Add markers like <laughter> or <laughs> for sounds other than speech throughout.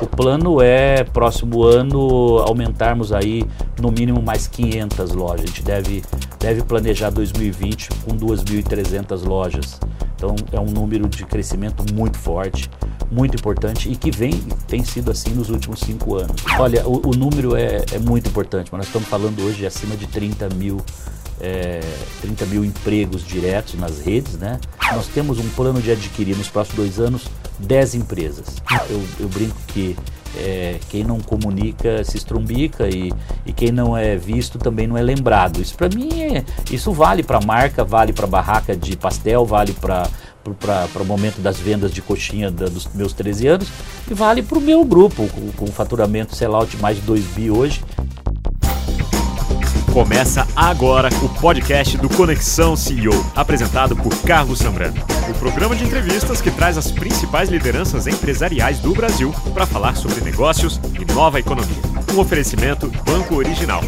O plano é, próximo ano, aumentarmos aí no mínimo mais 500 lojas. A gente deve, deve planejar 2020 com 2.300 lojas. Então é um número de crescimento muito forte, muito importante e que vem tem sido assim nos últimos cinco anos. Olha, o, o número é, é, muito importante, mas nós estamos falando hoje de acima de 30 mil, é, 30 mil empregos diretos nas redes, né? Nós temos um plano de adquirir nos próximos dois anos 10 empresas. Eu, eu brinco que é, quem não comunica se estrumbica e, e, quem não é visto também não é lembrado. Isso para mim é, isso vale para marca, vale para barraca de pastel, vale para para o momento das vendas de coxinha da, dos meus 13 anos e vale para o meu grupo, com, com faturamento sellout mais de 2 bi hoje. Começa agora o podcast do Conexão CEO, apresentado por Carlos Sambrano. O programa de entrevistas que traz as principais lideranças empresariais do Brasil para falar sobre negócios e nova economia. Um oferecimento Banco Original.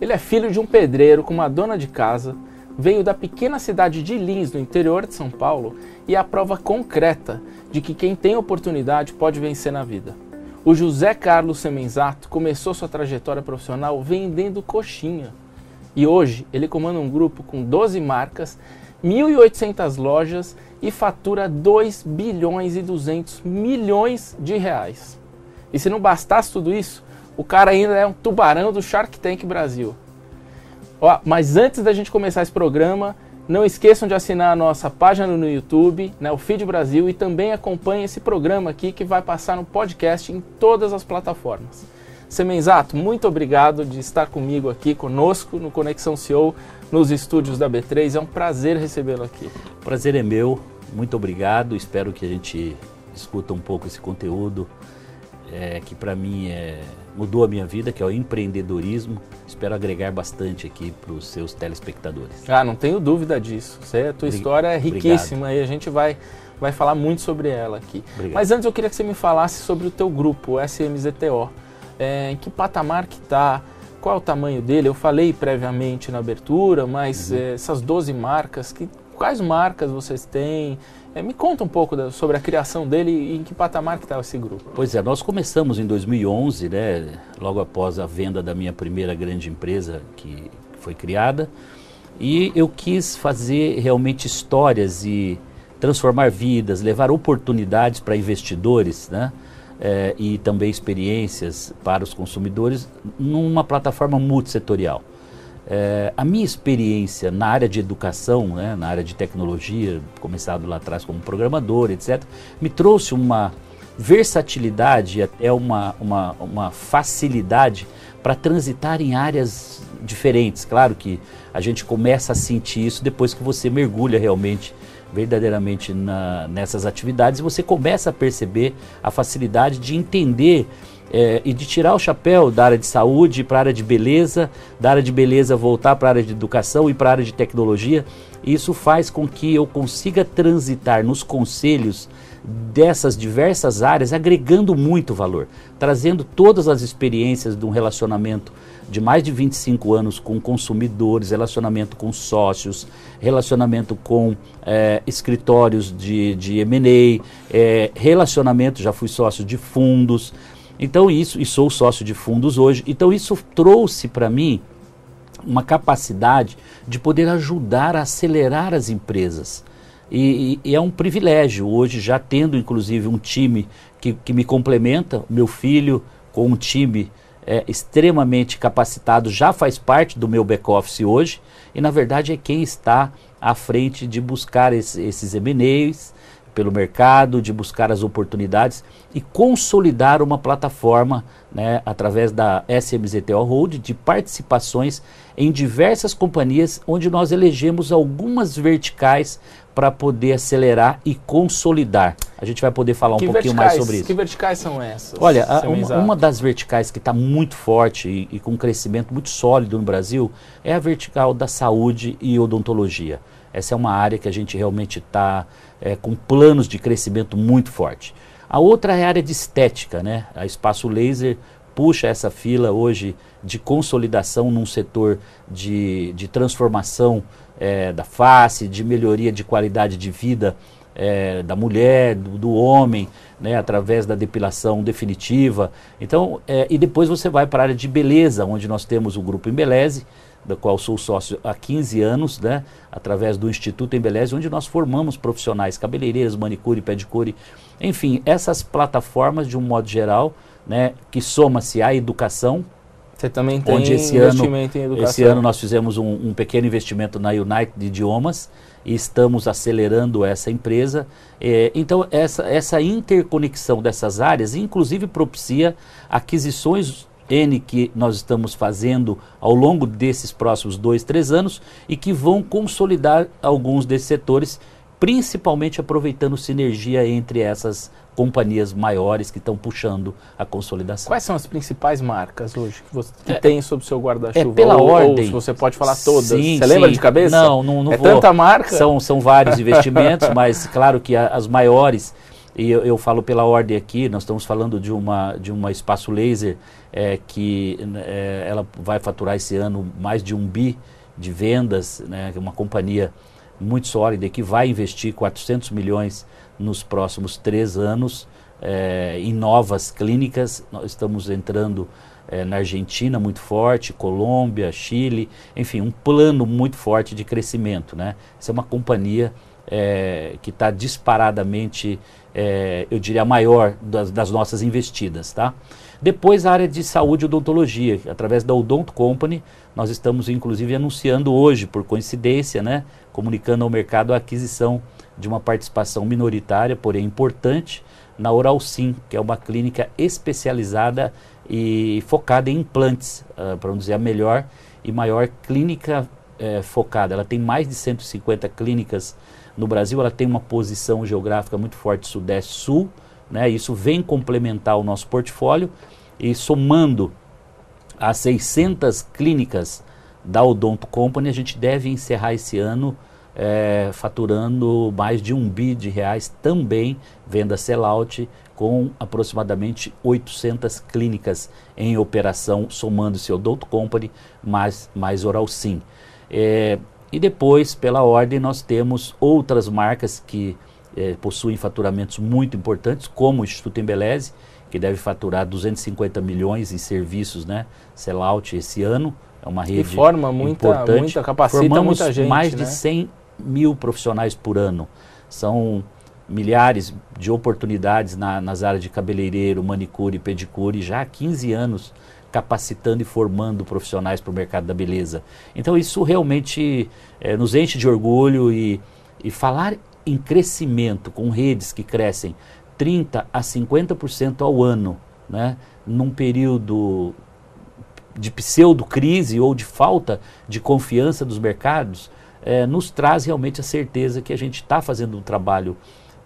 Ele é filho de um pedreiro com uma dona de casa, veio da pequena cidade de Lins, no interior de São Paulo, e é a prova concreta de que quem tem oportunidade pode vencer na vida. O José Carlos Semenzato começou sua trajetória profissional vendendo coxinha. E hoje ele comanda um grupo com 12 marcas, 1.800 lojas e fatura 2 bilhões e 200 milhões de reais. E se não bastasse tudo isso, o cara ainda é um tubarão do Shark Tank Brasil. Ó, mas antes da gente começar esse programa, não esqueçam de assinar a nossa página no YouTube, né, o Feed Brasil, e também acompanhem esse programa aqui que vai passar no podcast em todas as plataformas. Semenzato, muito obrigado de estar comigo aqui, conosco, no Conexão CEO, nos estúdios da B3. É um prazer recebê-lo aqui. Prazer é meu, muito obrigado. Espero que a gente escuta um pouco esse conteúdo, é, que para mim é mudou a minha vida, que é o empreendedorismo. Espero agregar bastante aqui para os seus telespectadores. Ah, não tenho dúvida disso. Você, a tua história é riquíssima Obrigado. e a gente vai, vai falar muito sobre ela aqui. Obrigado. Mas antes eu queria que você me falasse sobre o teu grupo, o SMZTO. É, em que patamar que está? Qual é o tamanho dele? Eu falei previamente na abertura, mas uhum. é, essas 12 marcas, que, quais marcas vocês têm? É, me conta um pouco da, sobre a criação dele e em que patamar que estava esse grupo. Pois é, nós começamos em 2011, né, logo após a venda da minha primeira grande empresa que foi criada, e eu quis fazer realmente histórias e transformar vidas, levar oportunidades para investidores, né, é, e também experiências para os consumidores numa plataforma multissetorial. É, a minha experiência na área de educação, né, na área de tecnologia, começado lá atrás como programador, etc., me trouxe uma versatilidade e até uma, uma, uma facilidade para transitar em áreas diferentes. Claro que a gente começa a sentir isso depois que você mergulha realmente, verdadeiramente na, nessas atividades, você começa a perceber a facilidade de entender é, e de tirar o chapéu da área de saúde para a área de beleza, da área de beleza voltar para a área de educação e para a área de tecnologia. Isso faz com que eu consiga transitar nos conselhos dessas diversas áreas, agregando muito valor, trazendo todas as experiências de um relacionamento de mais de 25 anos com consumidores, relacionamento com sócios, relacionamento com é, escritórios de, de M&A, é, relacionamento, já fui sócio de fundos, então isso, e sou sócio de fundos hoje, então isso trouxe para mim uma capacidade de poder ajudar a acelerar as empresas. E, e, é um privilégio hoje, já tendo inclusive um time que, que me complementa, meu filho com um time é, extremamente capacitado já faz parte do meu back-office hoje, e na verdade é quem está à frente de buscar esse, esses M&As, pelo mercado, de buscar as oportunidades e consolidar uma plataforma né, através da SMZTO Hold de participações em diversas companhias onde nós elegemos algumas verticais para poder acelerar e consolidar. A gente vai poder falar um que pouquinho mais sobre isso. Que verticais são essas? Olha, a, uma, uma, das verticais que está muito forte e, e com um crescimento muito sólido no Brasil é a vertical da saúde e odontologia. Essa é uma área que a gente realmente está é, com planos de crescimento muito forte. A outra é a área de estética, né? A Espaço Laser puxa essa fila hoje de consolidação num setor de, de transformação é, da face, de melhoria de qualidade de vida é, da mulher, do, do homem, né, através da depilação definitiva. Então, é, e depois você vai para a área de beleza, onde nós temos o grupo Embeleze, da qual sou sócio há 15 anos, né, através do Instituto Embeleze, onde nós formamos profissionais, cabeleireiras, manicure, pedicure, enfim, essas plataformas de um modo geral, né, que soma-se à educação. Você também tem onde esse investimento ano, em educação. Esse ano nós fizemos um, um pequeno investimento na United Idiomas e estamos acelerando essa empresa. É, então, essa, essa interconexão dessas áreas, inclusive, propicia aquisições N que nós estamos fazendo ao longo desses próximos dois, três anos e que vão consolidar alguns desses setores, principalmente aproveitando sinergia entre essas companhias maiores que estão puxando a consolidação. Quais são as principais marcas hoje que você é, tem sob seu guarda-chuva? É pela ou, ordem. Ou se você pode falar todas. Sim, você sim. lembra de cabeça? Não, não, não é vou. tanta marca. São, são vários <laughs> investimentos, mas claro que a, as maiores e eu, eu, falo pela ordem aqui, nós estamos falando de uma, de uma espaço laser é, que é, ela vai faturar esse ano mais de um bi de vendas, né, uma companhia muito sólida que vai investir 400 milhões nos próximos três anos é, em novas clínicas. Nós estamos entrando é, na Argentina muito forte, Colômbia, Chile, enfim, um plano muito forte de crescimento. Né? Essa é uma companhia é, que está disparadamente, é, eu diria, maior das, das, nossas investidas. Tá? Depois a área de saúde e odontologia, através da Odont Company, nós estamos inclusive anunciando hoje, por coincidência, né, comunicando ao mercado a aquisição de uma participação minoritária, porém importante, na Oral Sim, que é uma clínica especializada e focada em implantes, uh, para não dizer a melhor e maior clínica uh, focada. Ela tem mais de 150 clínicas no Brasil, ela tem uma posição geográfica muito forte sudeste-sul, né? isso vem complementar o nosso portfólio e somando as 600 clínicas da Odonto Company, a gente deve encerrar esse ano é, faturando mais de um bi de reais também venda sellout com aproximadamente 800 clínicas em operação, somando-se Odonto Company mais, mais Oral Sim. É, e depois, pela ordem, nós temos outras marcas que é, possuem faturamentos muito importantes, como o Instituto Embeleze, que deve faturar 250 milhões em serviços, né, sellout esse ano. É uma rede e forma muita, importante. muita capacita Formamos muita gente, mais né? de 100 mil profissionais por ano. São milhares de oportunidades na, nas áreas de cabeleireiro, manicure, pedicure, já há 15 anos capacitando e formando profissionais para o mercado da beleza. Então isso realmente é, nos enche de orgulho e, e falar em crescimento com redes que crescem 30 a 50% ao ano, né, num período de pseudo-crise ou de falta de confiança dos mercados, é, nos traz realmente a certeza que a gente está fazendo um trabalho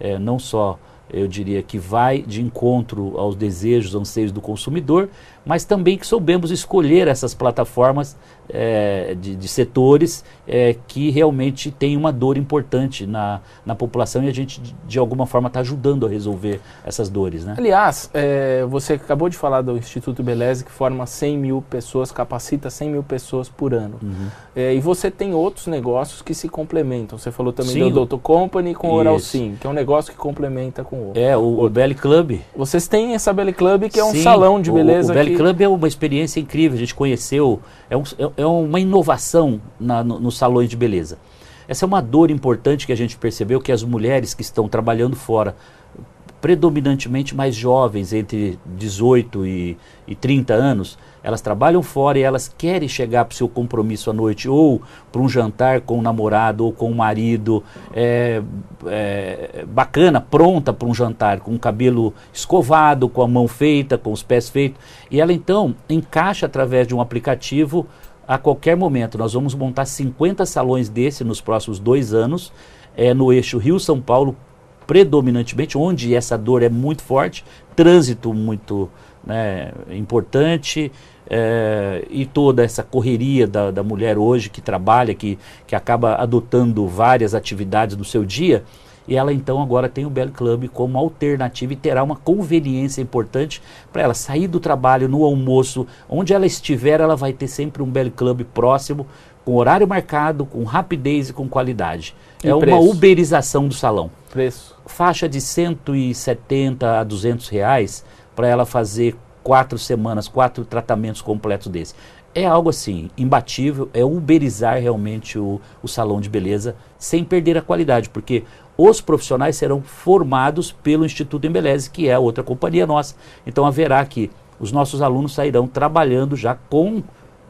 é, não só eu diria que vai de encontro aos desejos, anseios do consumidor, mas também que soubemos escolher essas plataformas é, de, de, setores é, que realmente têm uma dor importante na, na população e a gente, de, de alguma forma, está ajudando a resolver essas dores. Né? Aliás, é, você acabou de falar do Instituto Beleze, que forma 100 mil pessoas, capacita 100 mil pessoas por ano. Uhum. e você tem outros negócios que se complementam. Você falou também Sim, do Doutor Company com o Oral. Sim, que é um negócio que complementa com o outro. É, o, o Belly Club. Vocês têm essa Belly Club, que é um Sim, salão de o- beleza O, Belly que... Club é uma experiência incrível, a gente conheceu, é, um- é- é uma inovação na- no- nos salões de beleza. Essa é uma dor importante que a gente percebeu, que as mulheres que estão trabalhando fora, predominantemente mais jovens, entre 18 e, e 30 anos, elas trabalham fora e elas querem chegar para o seu compromisso à noite, ou para um jantar com o namorado ou com o marido, é, é, bacana, pronta para um jantar, com o cabelo escovado, com a mão feita, com os pés feitos. E ela então encaixa através de um aplicativo a qualquer momento. Nós vamos montar 50 salões desse nos próximos dois anos, é, no eixo Rio-São Paulo, predominantemente, onde essa dor é muito forte, trânsito muito né, importante é, e toda essa correria da, da mulher hoje que trabalha, que, que acaba adotando várias atividades no seu dia. E ela então agora tem o Belly Club como alternativa e terá uma conveniência importante para ela sair do trabalho no almoço, onde ela estiver, ela vai ter sempre um Belly Club próximo com horário marcado, com rapidez e com qualidade. E é preço? uma uberização do salão. Preço. Faixa de 170 a 200 reais para ela fazer quatro semanas, quatro tratamentos completos desse. É algo assim, imbatível, é uberizar realmente o, o salão de beleza sem perder a qualidade, porque os profissionais serão formados pelo Instituto Embeleze, que é outra companhia nossa. Então haverá que os nossos alunos sairão trabalhando já com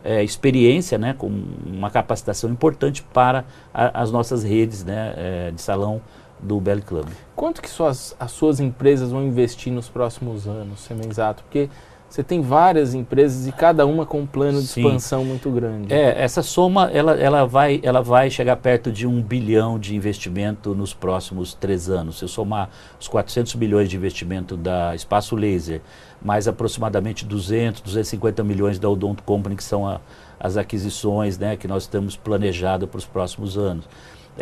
é, experiência, né, com uma capacitação importante para a, as nossas redes né, é, de salão do Belly Club. Quanto que suas, as suas empresas vão investir nos próximos anos, Semenzato? Porque você tem várias empresas e cada uma com um plano de Sim. expansão muito grande. É, essa soma ela, ela, vai, ela vai chegar perto de um bilhão de investimento nos próximos três anos. Se eu somar os 400 milhões de investimento da Espaço Laser, mais aproximadamente 200, 250 milhões da Odonto Company, que são a, as aquisições né, que nós temos planejado para os próximos anos.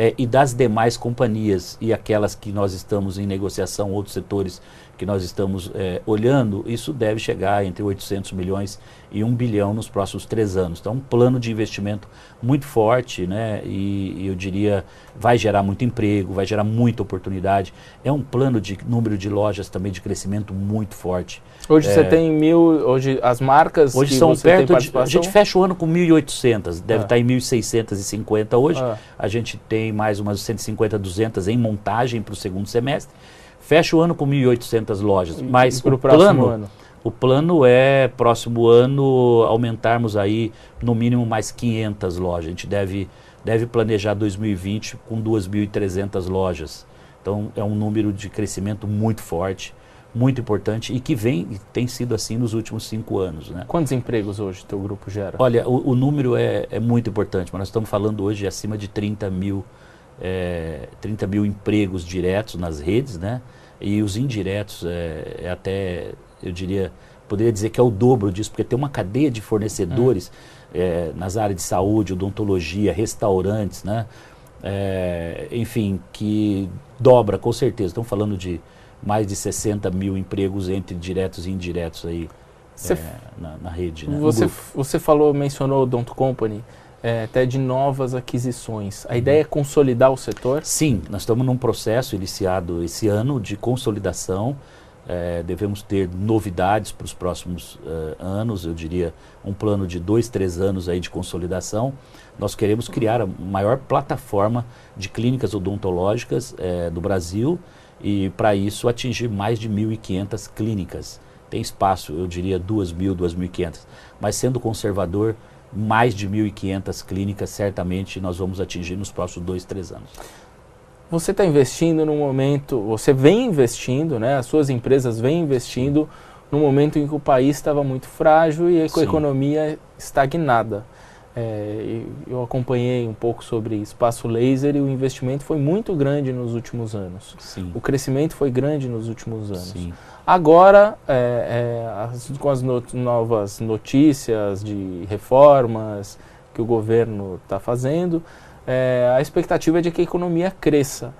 É, e das demais companhias e aquelas que nós estamos em negociação, outros setores que nós estamos é, olhando, isso deve chegar entre 800 milhões e 1 bilhão nos próximos três anos. Então, um plano de investimento muito forte, né? E, e eu diria, vai gerar muito emprego, vai gerar muita oportunidade. É um plano de número de lojas também de crescimento muito forte. Hoje É. você tem mil, hoje as marcas Hoje são perto de. A gente fecha o ano com 1.800, deve Ah. estar em 1.650 hoje. Ah. A gente tem mais umas 150, 200 em montagem para o segundo semestre. Fecha o ano com 1.800 lojas. Mas para o plano, ano. o plano é, próximo ano, aumentarmos aí no mínimo mais 500 lojas. A gente deve, deve planejar 2020 com 2.300 lojas. Então é um número de crescimento muito forte, muito importante e que vem e tem sido assim nos últimos cinco anos. Né? Quantos empregos hoje teu grupo gera? Olha, o, o número é, é muito importante, mas nós estamos falando hoje de acima de 30 mil, é, 30 mil empregos diretos nas redes, né? E os indiretos é, é até, eu diria, poderia dizer que é o dobro disso, porque tem uma cadeia de fornecedores é, nas áreas de saúde, odontologia, restaurantes, né? É, enfim, que dobra com certeza. Estamos falando de mais de 60 mil empregos entre diretos e indiretos aí é, na, na rede. Né? Você, você falou, mencionou o Don't Company, é, até de novas aquisições. Uhum. A ideia é consolidar o setor? Sim, nós estamos num processo iniciado esse ano de consolidação. Eh, devemos ter novidades para os próximos eh, anos, eu diria um plano de dois, três anos aí de consolidação. Nós queremos criar a maior plataforma de clínicas odontológicas eh, do Brasil e para isso atingir mais de 1.500 clínicas. Tem espaço, eu diria 2.000, 2.500, mas sendo conservador, mais de 1.500 clínicas certamente nós vamos atingir nos próximos dois, três anos. Você está investindo num momento, você vem investindo, né? As suas empresas vêm investindo num momento em que o país estava muito frágil e com a Sim. economia estagnada. É, eu acompanhei um pouco sobre espaço laser e o investimento foi muito grande nos últimos anos. Sim. O crescimento foi grande nos últimos anos. Sim. Agora, é, é, as- com as no- novas notícias de reformas que o governo está fazendo, é, a expectativa é de que a economia cresça.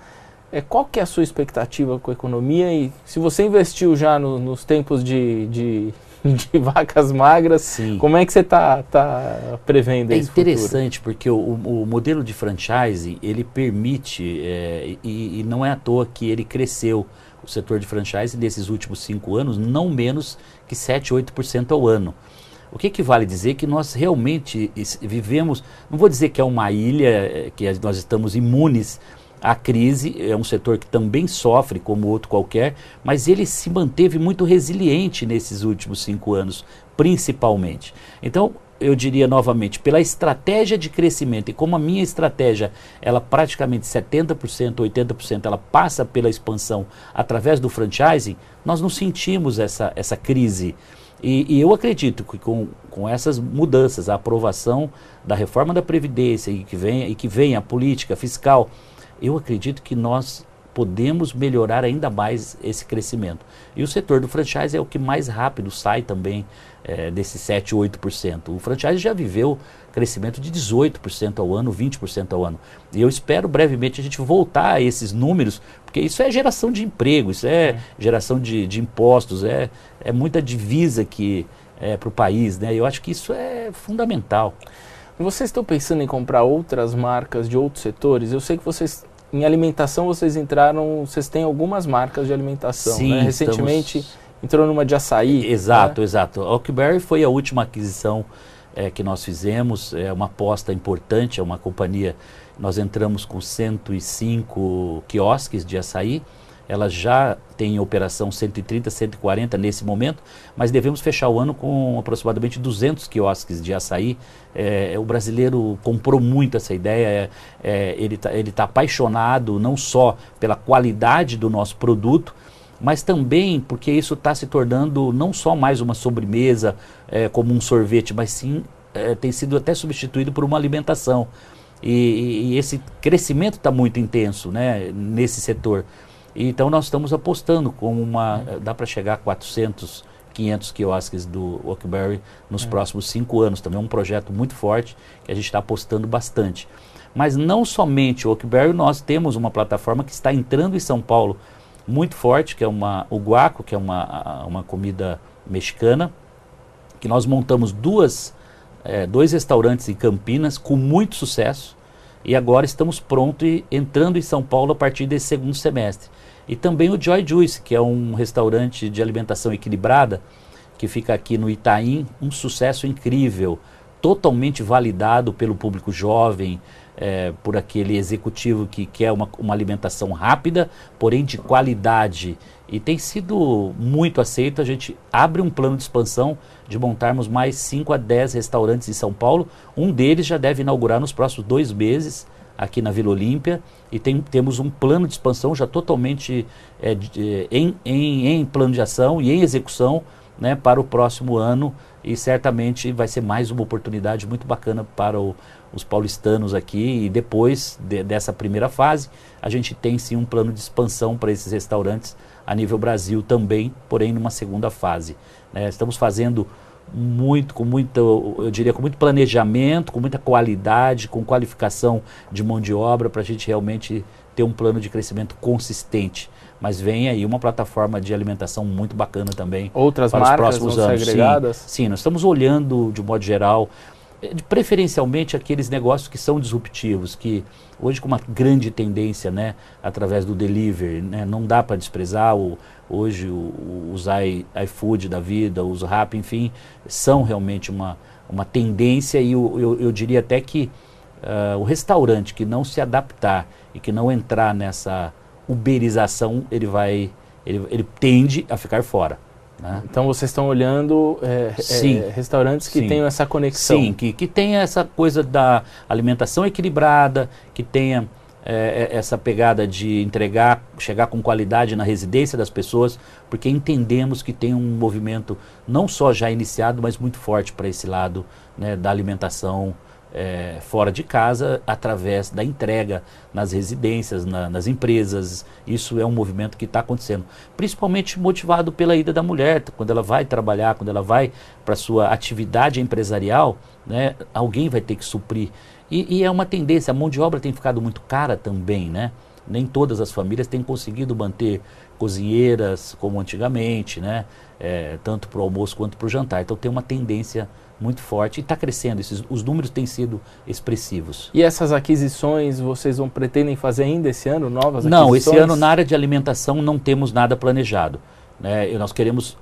É, qual que é a sua expectativa com a economia e se você investiu já no- nos tempos de, de, <laughs> de vacas magras, Sim. como é que você está tá prevendo É esse futuro? interessante porque o, o modelo de franchise ele permite é, e, e não é à toa que ele cresceu o setor de franchise nesses últimos cinco anos não menos que 7, 8% ao ano. O que, que vale dizer que nós realmente vivemos, não vou dizer que é uma ilha, eh, que nós estamos imunes à crise, é um setor que também sofre como outro qualquer, mas ele se manteve muito resiliente nesses últimos cinco anos, principalmente. Então, eu diria novamente, pela estratégia de crescimento e como a minha estratégia, ela praticamente 70%, 80%, ela passa pela expansão através do franchising, nós não sentimos essa, essa crise. E, e eu acredito que com, com essas mudanças, a aprovação da reforma da Previdência e que vem, e que vem a política fiscal, eu acredito que nós podemos melhorar ainda mais esse crescimento. E o setor do franchise é o que mais rápido sai também eh, desses 7, 8%. O franchise já viveu crescimento de 18% ao ano, 20% ao ano. E eu espero brevemente a gente voltar a esses números, porque isso é geração de emprego, isso é geração de, de impostos, é, é muita divisa que é, para o país. Né? Eu acho que isso é fundamental. Vocês estão pensando em comprar outras marcas de outros setores? Eu sei que vocês, em alimentação, vocês entraram, vocês têm algumas marcas de alimentação, Sim, né? Recentemente estamos... entrou numa de açaí. Exato, né? exato. A Oakberry foi a última aquisição é, que nós fizemos, é uma aposta importante, é uma companhia, nós entramos com 105 quiosques de açaí, ela já tem em operação 130, 140 nesse momento, mas devemos fechar o ano com aproximadamente 200 quiosques de açaí. É, o brasileiro comprou muito essa ideia, é, é, ele está ele tá apaixonado não só pela qualidade do nosso produto, mas também porque isso está se tornando não só mais uma sobremesa é, como um sorvete, mas sim é, tem sido até substituído por uma alimentação. E, e esse crescimento está muito intenso né, nesse setor. Então nós estamos apostando como uma. É. dá para chegar a 400, 500 quiosques do Oakberry nos é. próximos cinco anos. Também é um projeto muito forte que a gente está apostando bastante. Mas não somente o Oakberry, nós temos uma plataforma que está entrando em São Paulo muito forte, que é uma, o guaco, que é uma, uma comida mexicana, que nós montamos duas, é, dois restaurantes em Campinas com muito sucesso e agora estamos prontos e entrando em São Paulo a partir desse segundo semestre. E também o Joy Juice, que é um restaurante de alimentação equilibrada, que fica aqui no Itaim, um sucesso incrível, totalmente validado pelo público jovem, é, por aquele executivo que quer uma, uma alimentação rápida, porém de qualidade. E tem sido muito aceito. A gente abre um plano de expansão de montarmos mais 5 a 10 restaurantes em São Paulo. Um deles já deve inaugurar nos próximos dois meses aqui na Vila Olímpia e tem, temos um plano de expansão já totalmente é, de, em, em, em plano de ação e em execução né, para o próximo ano e certamente vai ser mais uma oportunidade muito bacana para o, os paulistanos aqui e depois de, dessa primeira fase a gente tem sim um plano de expansão para esses restaurantes a nível Brasil também, porém numa segunda fase. Né? Estamos fazendo muito, com muito, eu diria, com muito planejamento, com muita qualidade, com qualificação de mão de obra para a gente realmente ter um plano de crescimento consistente. Mas vem aí uma plataforma de alimentação muito bacana também. Outras para marcas os próximos vão anos. agregadas? Sim, sim, nós estamos olhando de modo geral eh, preferencialmente aqueles negócios que são disruptivos, que hoje com uma grande tendência, né, através do delivery, né, não dá para desprezar o, hoje o, os iFood da vida, os Rap, enfim, são realmente uma, uma tendência e eu, eu, eu diria até que uh, o restaurante que não se adaptar e que não entrar nessa uberização, ele vai, ele, ele tende a ficar fora. Né? Então vocês estão olhando é, é, restaurantes que sim. tenham essa conexão. Sim, que, que tenha essa coisa da alimentação equilibrada, que tenha é, essa pegada de entregar, chegar com qualidade na residência das pessoas, porque entendemos que tem um movimento não só já iniciado, mas muito forte para esse lado né, da alimentação é, fora de casa através da entrega nas residências, na, nas empresas. Isso é um movimento que está acontecendo, principalmente motivado pela ida da mulher, quando ela vai trabalhar, quando ela vai para sua atividade empresarial, né, alguém vai ter que suprir. E, e é uma tendência, a mão de obra tem ficado muito cara também, né? Nem todas as famílias têm conseguido manter cozinheiras como antigamente, né? É, tanto para o almoço quanto para o jantar. Então tem uma tendência muito forte e está crescendo. Esses, os números têm sido expressivos. E essas aquisições vocês vão pretendem fazer ainda esse ano novas? Não, esse ano na área de alimentação não temos nada planejado. Né? Nós queremos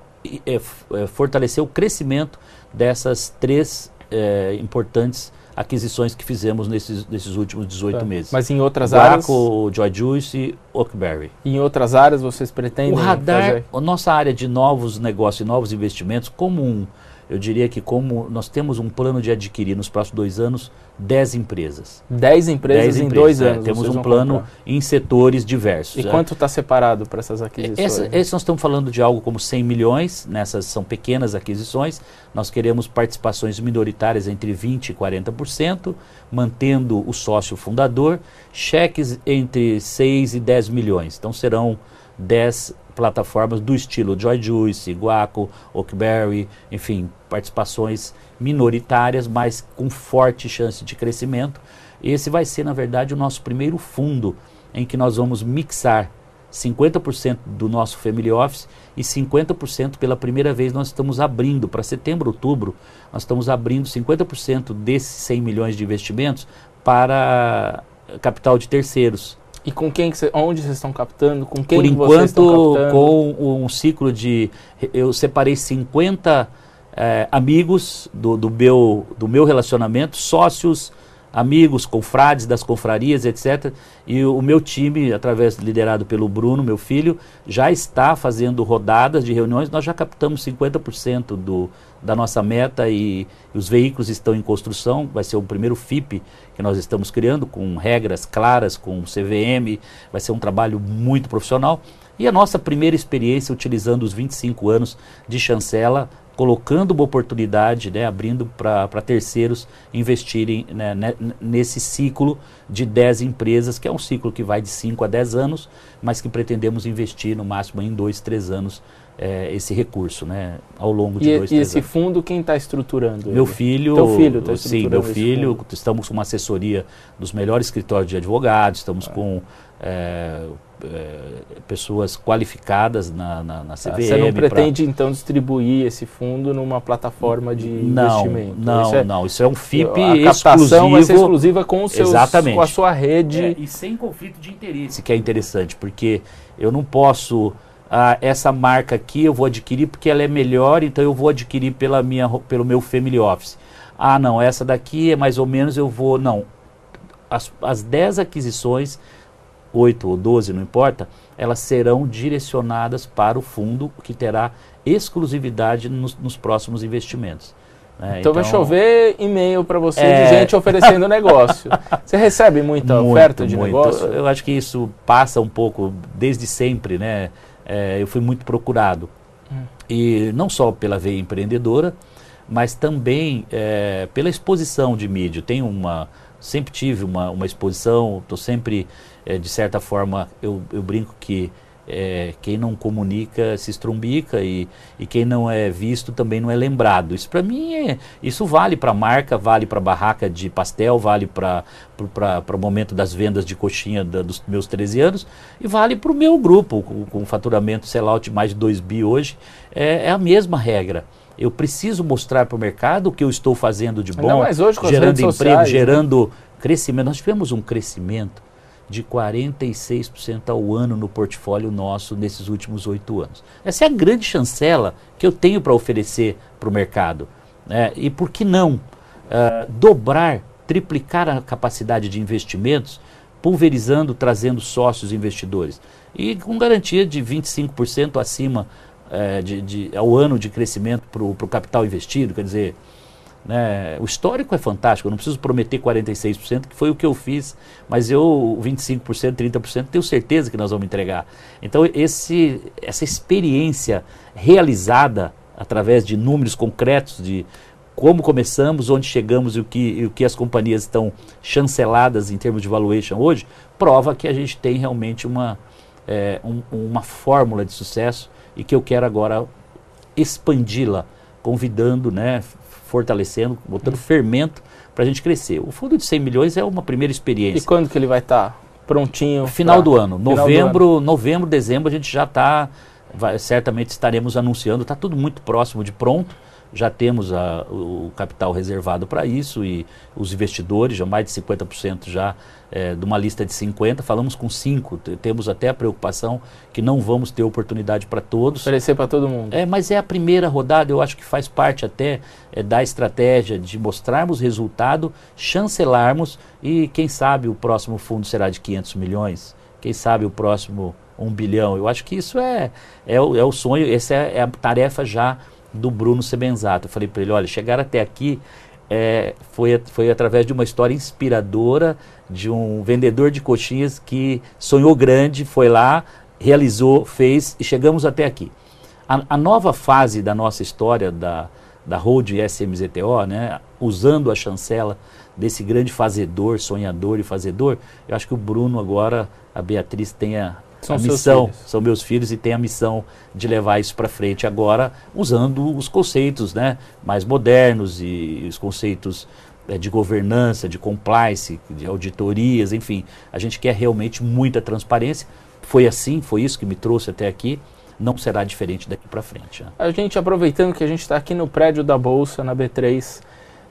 é, é, fortalecer o crescimento dessas três é, importantes aquisições que fizemos nesses, nesses últimos 18 tá. meses. Mas em outras Guaco, áreas? Joy Juice e Oakberry. Em outras áreas vocês pretendem O radar, fazer? a nossa área de novos negócios e novos investimentos, como um, eu diria que como nós temos um plano de adquirir nos próximos dois anos 10 empresas. 10 empresas 10 em empresas, dois é, anos. temos um plano comprar. em setores diversos. E é. quanto está separado para essas aquisições? Essa, esse nós estamos falando de algo como 100 milhões, nessas são pequenas aquisições. Nós queremos participações minoritárias entre 20% e 40%, mantendo o sócio fundador, cheques entre 6 e 10 milhões. Então serão 10 plataformas do estilo Joy Juice, Guaco, Oakberry, enfim, participações minoritárias, mas com forte chance de crescimento. Esse vai ser, na verdade, o nosso primeiro fundo em que nós vamos mixar 50% do nosso family office e 50% pela primeira vez nós estamos abrindo para setembro, outubro, nós estamos abrindo 50% desses 100 milhões de investimentos para capital de terceiros. E com quem, que cê, onde vocês estão captando? Com quem Por que vocês estão enquanto, captando? com um ciclo de. Eu separei 50 eh, amigos do, do, meu, do meu relacionamento, sócios, amigos, confrades das confrarias, etc. E o, o meu time, através liderado pelo Bruno, meu filho, já está fazendo rodadas de reuniões. Nós já captamos 50% do, da nossa meta e, os veículos estão em construção. Vai ser o primeiro FIP que nós estamos criando, com regras claras, com CVM. Vai ser um trabalho muito profissional. E a nossa primeira experiência utilizando os 25 anos de chancela colocando uma oportunidade, né, abrindo para terceiros investirem né, né, nesse ciclo de 10 empresas, que é um ciclo que vai de 5 a 10 anos, mas que pretendemos investir no máximo em 2, 3 anos é, esse recurso, né, ao longo de E, dois, e três esse anos. fundo, quem está estruturando? Meu ele? filho, Teu filho tá sim, estruturando meu esse filho, fundo. estamos com uma assessoria dos melhores escritórios de advogados, estamos com é, é, pessoas qualificadas na, na, na CVM. Ah, Você não pra- pretende, então, distribuir esse fundo numa plataforma de Não, investimento? não, Isso é- não. Isso é um FIP a captação exclusivo. vai ser exclusiva com, os seus, Exatamente. com a sua rede. É, e sem conflito de interesse, que é interessante, porque eu não posso. Ah, essa marca aqui eu vou adquirir porque ela é melhor, então eu vou adquirir pela minha, pelo meu family office. Ah, não, essa daqui é mais ou menos eu vou. Não. As, as 10 aquisições, 8 ou 12, não importa, elas serão direcionadas para o fundo que terá exclusividade nos, nos próximos investimentos. né? Então, vai chover e-mail para você de É. gente oferecendo <laughs> negócio. Você recebe muita Muito, oferta de muito. negócio? Eu acho que isso passa um pouco desde sempre, né? É, eu fui muito procurado. Hum. E não só pela veia empreendedora, mas também é, pela exposição de mídia. Tenho uma, sempre tive uma, uma exposição, estou sempre, é, de certa forma, eu, eu brinco que é, quem não comunica se estrumbica e, e quem não é visto também não é lembrado. Isso para mim é, isso vale para marca, vale para barraca de pastel, vale para o momento das vendas de coxinha da- dos meus 13 anos e vale para o meu grupo, com, com faturamento sellout de mais de 2 bi hoje. É, é a mesma regra. Eu preciso mostrar para o mercado o que eu estou fazendo de bom, gerando emprego, sociais, né? gerando crescimento. Nós tivemos um crescimento de 46% ao ano no portfólio nosso nesses últimos oito anos. Essa é a grande chancela que eu tenho para oferecer para o mercado. né? E por que não ah, dobrar, triplicar a capacidade de investimentos, pulverizando, trazendo sócios investidores? E com garantia de 25% acima eh, de, de- ao ano de crescimento para o capital investido, quer dizer, né, o histórico é fantástico, eu não preciso prometer 46%, que foi o que eu fiz, mas eu 25%, 30% tenho certeza que nós vamos entregar. Então esse, essa experiência realizada através de números concretos de como começamos, onde chegamos e o que, e o que as companhias estão chanceladas em termos de valuation hoje, prova que a gente tem realmente uma, é, um- uma fórmula de sucesso e que eu quero agora expandi-la, convidando, né, fortalecendo, botando fermento para a gente crescer. O fundo de 100 milhões é uma primeira E experiência. quando que ele vai estar prontinho? Final pra- do ano, Final do novembro, novembro, dezembro a gente já está, certamente estaremos anunciando, está tudo muito próximo de pronto. Já temos a- o capital reservado para isso e os investidores, já mais de 50% já eh, de uma lista de 50, falamos com 5, temos até a preocupação que não vamos ter oportunidade para todos. Oferecer para todo mundo. É, mas é a primeira rodada, eu acho que faz parte até é, da estratégia de mostrarmos resultado, chancelarmos e quem sabe o próximo fundo será de 500 milhões, quem sabe o próximo 1 bilhão. Eu acho que isso é, é, o, é o sonho, essa é, é a tarefa já do Bruno Sebenzato. Eu falei para ele, olha, chegar até aqui é, foi, foi através de uma história inspiradora de um vendedor de coxinhas que sonhou grande, foi lá, realizou, fez e chegamos até aqui. A, a nova fase da nossa história da, da Hold SMZTO, né, usando a chancela desse grande fazedor, sonhador e fazedor, eu acho que o Bruno agora, a Beatriz tem a, São a missão, são meus filhos e tem a missão de levar isso para frente agora, usando os conceitos né, mais modernos e os conceitos eh, de governança, de compliance, de auditorias, enfim. A gente quer realmente muita transparência, foi assim, foi isso que me trouxe até aqui. Não será diferente daqui para frente. Né? A gente, aproveitando que a gente está aqui no prédio da Bolsa, na B3,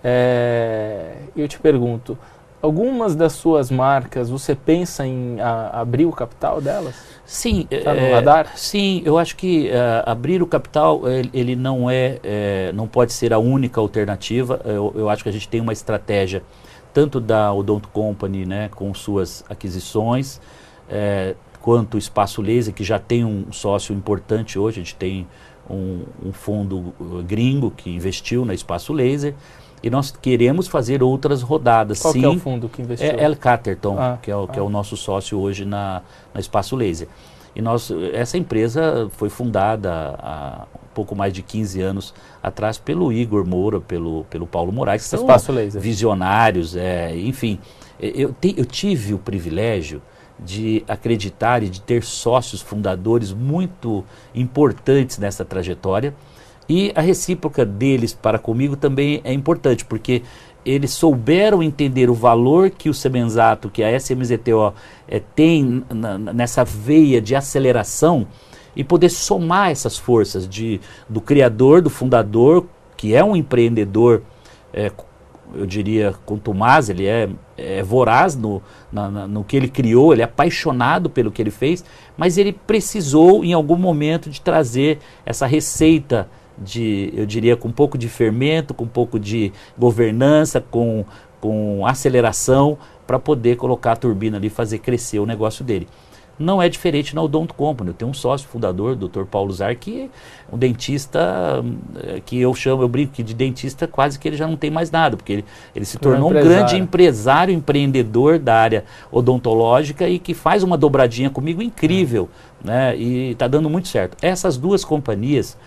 é, eu te pergunto, algumas das suas marcas, você pensa em a, abrir o capital delas? Sim, tá no é, radar? sim, eu acho que uh, abrir o capital ele, ele não é, é, não pode ser a única alternativa. Eu, eu, acho que a gente tem uma estratégia tanto da Odonto Company, né, com suas aquisições, é, quanto o Espaço Laser, que já tem um sócio importante hoje. A gente tem um, um fundo gringo que investiu na Espaço Laser. E nós queremos fazer outras rodadas. Qual sim. é o fundo que investiu? É El Caterton, ah, que, é o, ah. que é o nosso sócio hoje na, na Espaço Laser. E nós, essa empresa foi fundada há um pouco mais de 15 anos atrás pelo Igor Moura, pelo, pelo Paulo Moraes, que são Espaço Laser. visionários, é, enfim. Eu, te, eu tive o privilégio de acreditar e de ter sócios fundadores muito importantes nessa trajetória. E a recíproca deles para comigo também é importante, porque eles souberam entender o valor que o Semenzato, que a SMZTO é, tem na, nessa veia de aceleração e poder somar essas forças de, do criador, do fundador, que é um empreendedor, é, eu diria, contumaz, ele é, é voraz no, na, na, no que ele criou, ele é apaixonado pelo que ele fez, mas ele precisou, em algum momento, de trazer essa receita de, eu diria, com um pouco de fermento, com um pouco de governança, com, com aceleração, para poder colocar a turbina ali e fazer crescer o negócio dele. Não é diferente na Odonto Company. Eu tenho um sócio fundador, o Dr. Paulo Zar, que é um dentista eh, que eu chamo, eu brinco que de dentista quase que ele já não tem mais nada, porque ele, ele se tornou um, um grande empresário, empreendedor da área odontológica e que faz uma dobradinha comigo incrível, é. né? E está dando muito certo. Essas duas companhias,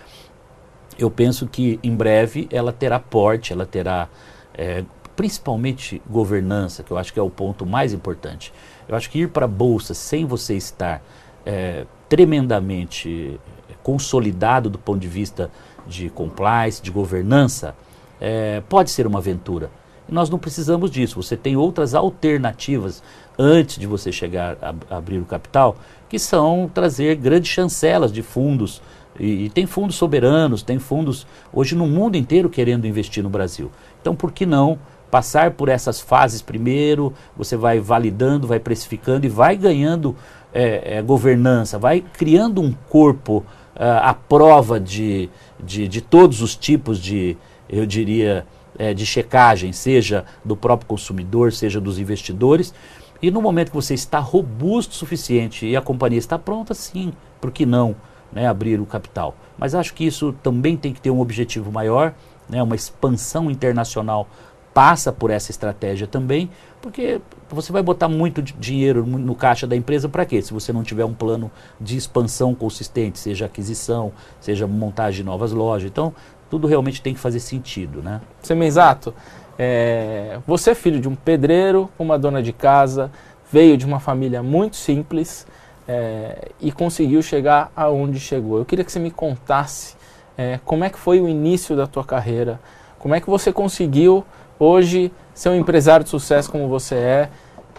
eu penso que em breve ela terá porte, ela terá é, principalmente governança, que eu acho que é o ponto mais importante. Eu acho que ir para a bolsa sem você estar é, tremendamente consolidado do ponto de vista de compliance, de governança, é, pode ser uma aventura. E nós não precisamos disso. Você tem outras alternativas antes de você chegar a, a abrir o capital, que são trazer grandes chancelas de fundos e, e, tem fundos soberanos, tem fundos hoje no mundo inteiro querendo investir no Brasil. Então, por que não passar por essas fases primeiro? Você vai validando, vai precificando e vai ganhando é, é, governança, vai criando um corpo uh, à prova de, de, de, todos os tipos de, eu diria, é, de checagem, seja do próprio consumidor, seja dos investidores. E no momento que você está robusto o suficiente e a companhia está pronta, sim, por que não? Né, abrir o capital. Mas acho que isso também tem que ter um objetivo maior, né, uma expansão internacional passa por essa estratégia também, porque você vai botar muito dinheiro no caixa da empresa para quê? Se você não tiver um plano de expansão consistente, seja aquisição, seja montagem de novas lojas. Então, tudo realmente tem que fazer sentido, né? Semenzato, é, você é filho de um pedreiro, uma dona de casa, veio de uma família muito simples, é, e conseguiu chegar aonde chegou. Eu queria que você me contasse é, como é que foi o início da tua carreira, como é que você conseguiu hoje ser um empresário de sucesso como você é,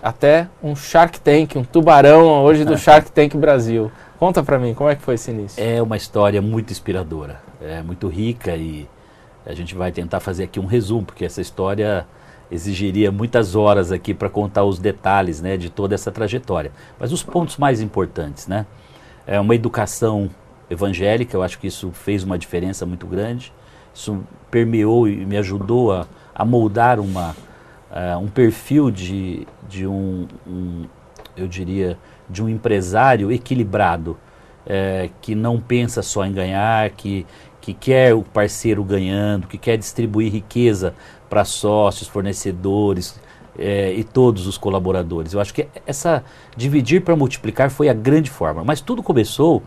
até um Shark Tank, um tubarão hoje do Shark Tank Brasil. Conta para mim, como é que foi esse início? É uma história muito inspiradora, é muito rica e a gente vai tentar fazer aqui um resumo, porque essa história exigiria muitas horas aqui para contar os detalhes né, de toda essa trajetória. Mas os pontos mais importantes, né? É uma educação evangélica, eu acho que isso fez uma diferença muito grande. Isso permeou e me ajudou a, a moldar uma, uh, um perfil de, de um, um, eu diria, de um empresário equilibrado, é, que não pensa só em ganhar, que, que quer o parceiro ganhando, que quer distribuir riqueza para sócios, fornecedores é, e todos os colaboradores. Eu acho que essa dividir para multiplicar foi a grande forma. Mas tudo começou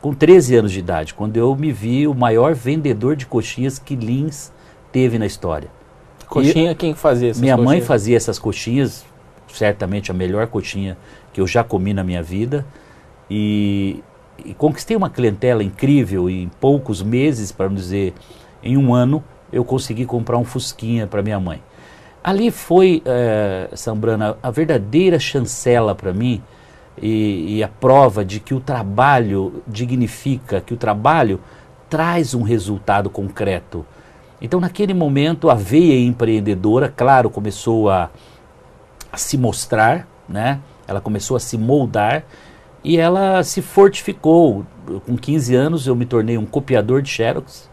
com 13 anos de idade, quando eu me vi o maior vendedor de coxinhas que Lins teve na história. Coxinha, e quem fazia essas Minha coxinhas? mãe fazia essas coxinhas, certamente a melhor coxinha que eu já comi na minha vida. E, e conquistei uma clientela incrível em poucos meses, para dizer em um ano, eu consegui comprar um Fusquinha para minha mãe. Ali foi, é, Sambrana, a verdadeira chancela para mim e, e a prova de que o trabalho dignifica, que o trabalho traz um resultado concreto. Então, naquele momento, a veia empreendedora, claro, começou a, a se mostrar, né? ela começou a se moldar e ela se fortificou. Com 15 anos, eu me tornei um copiador de Xerox.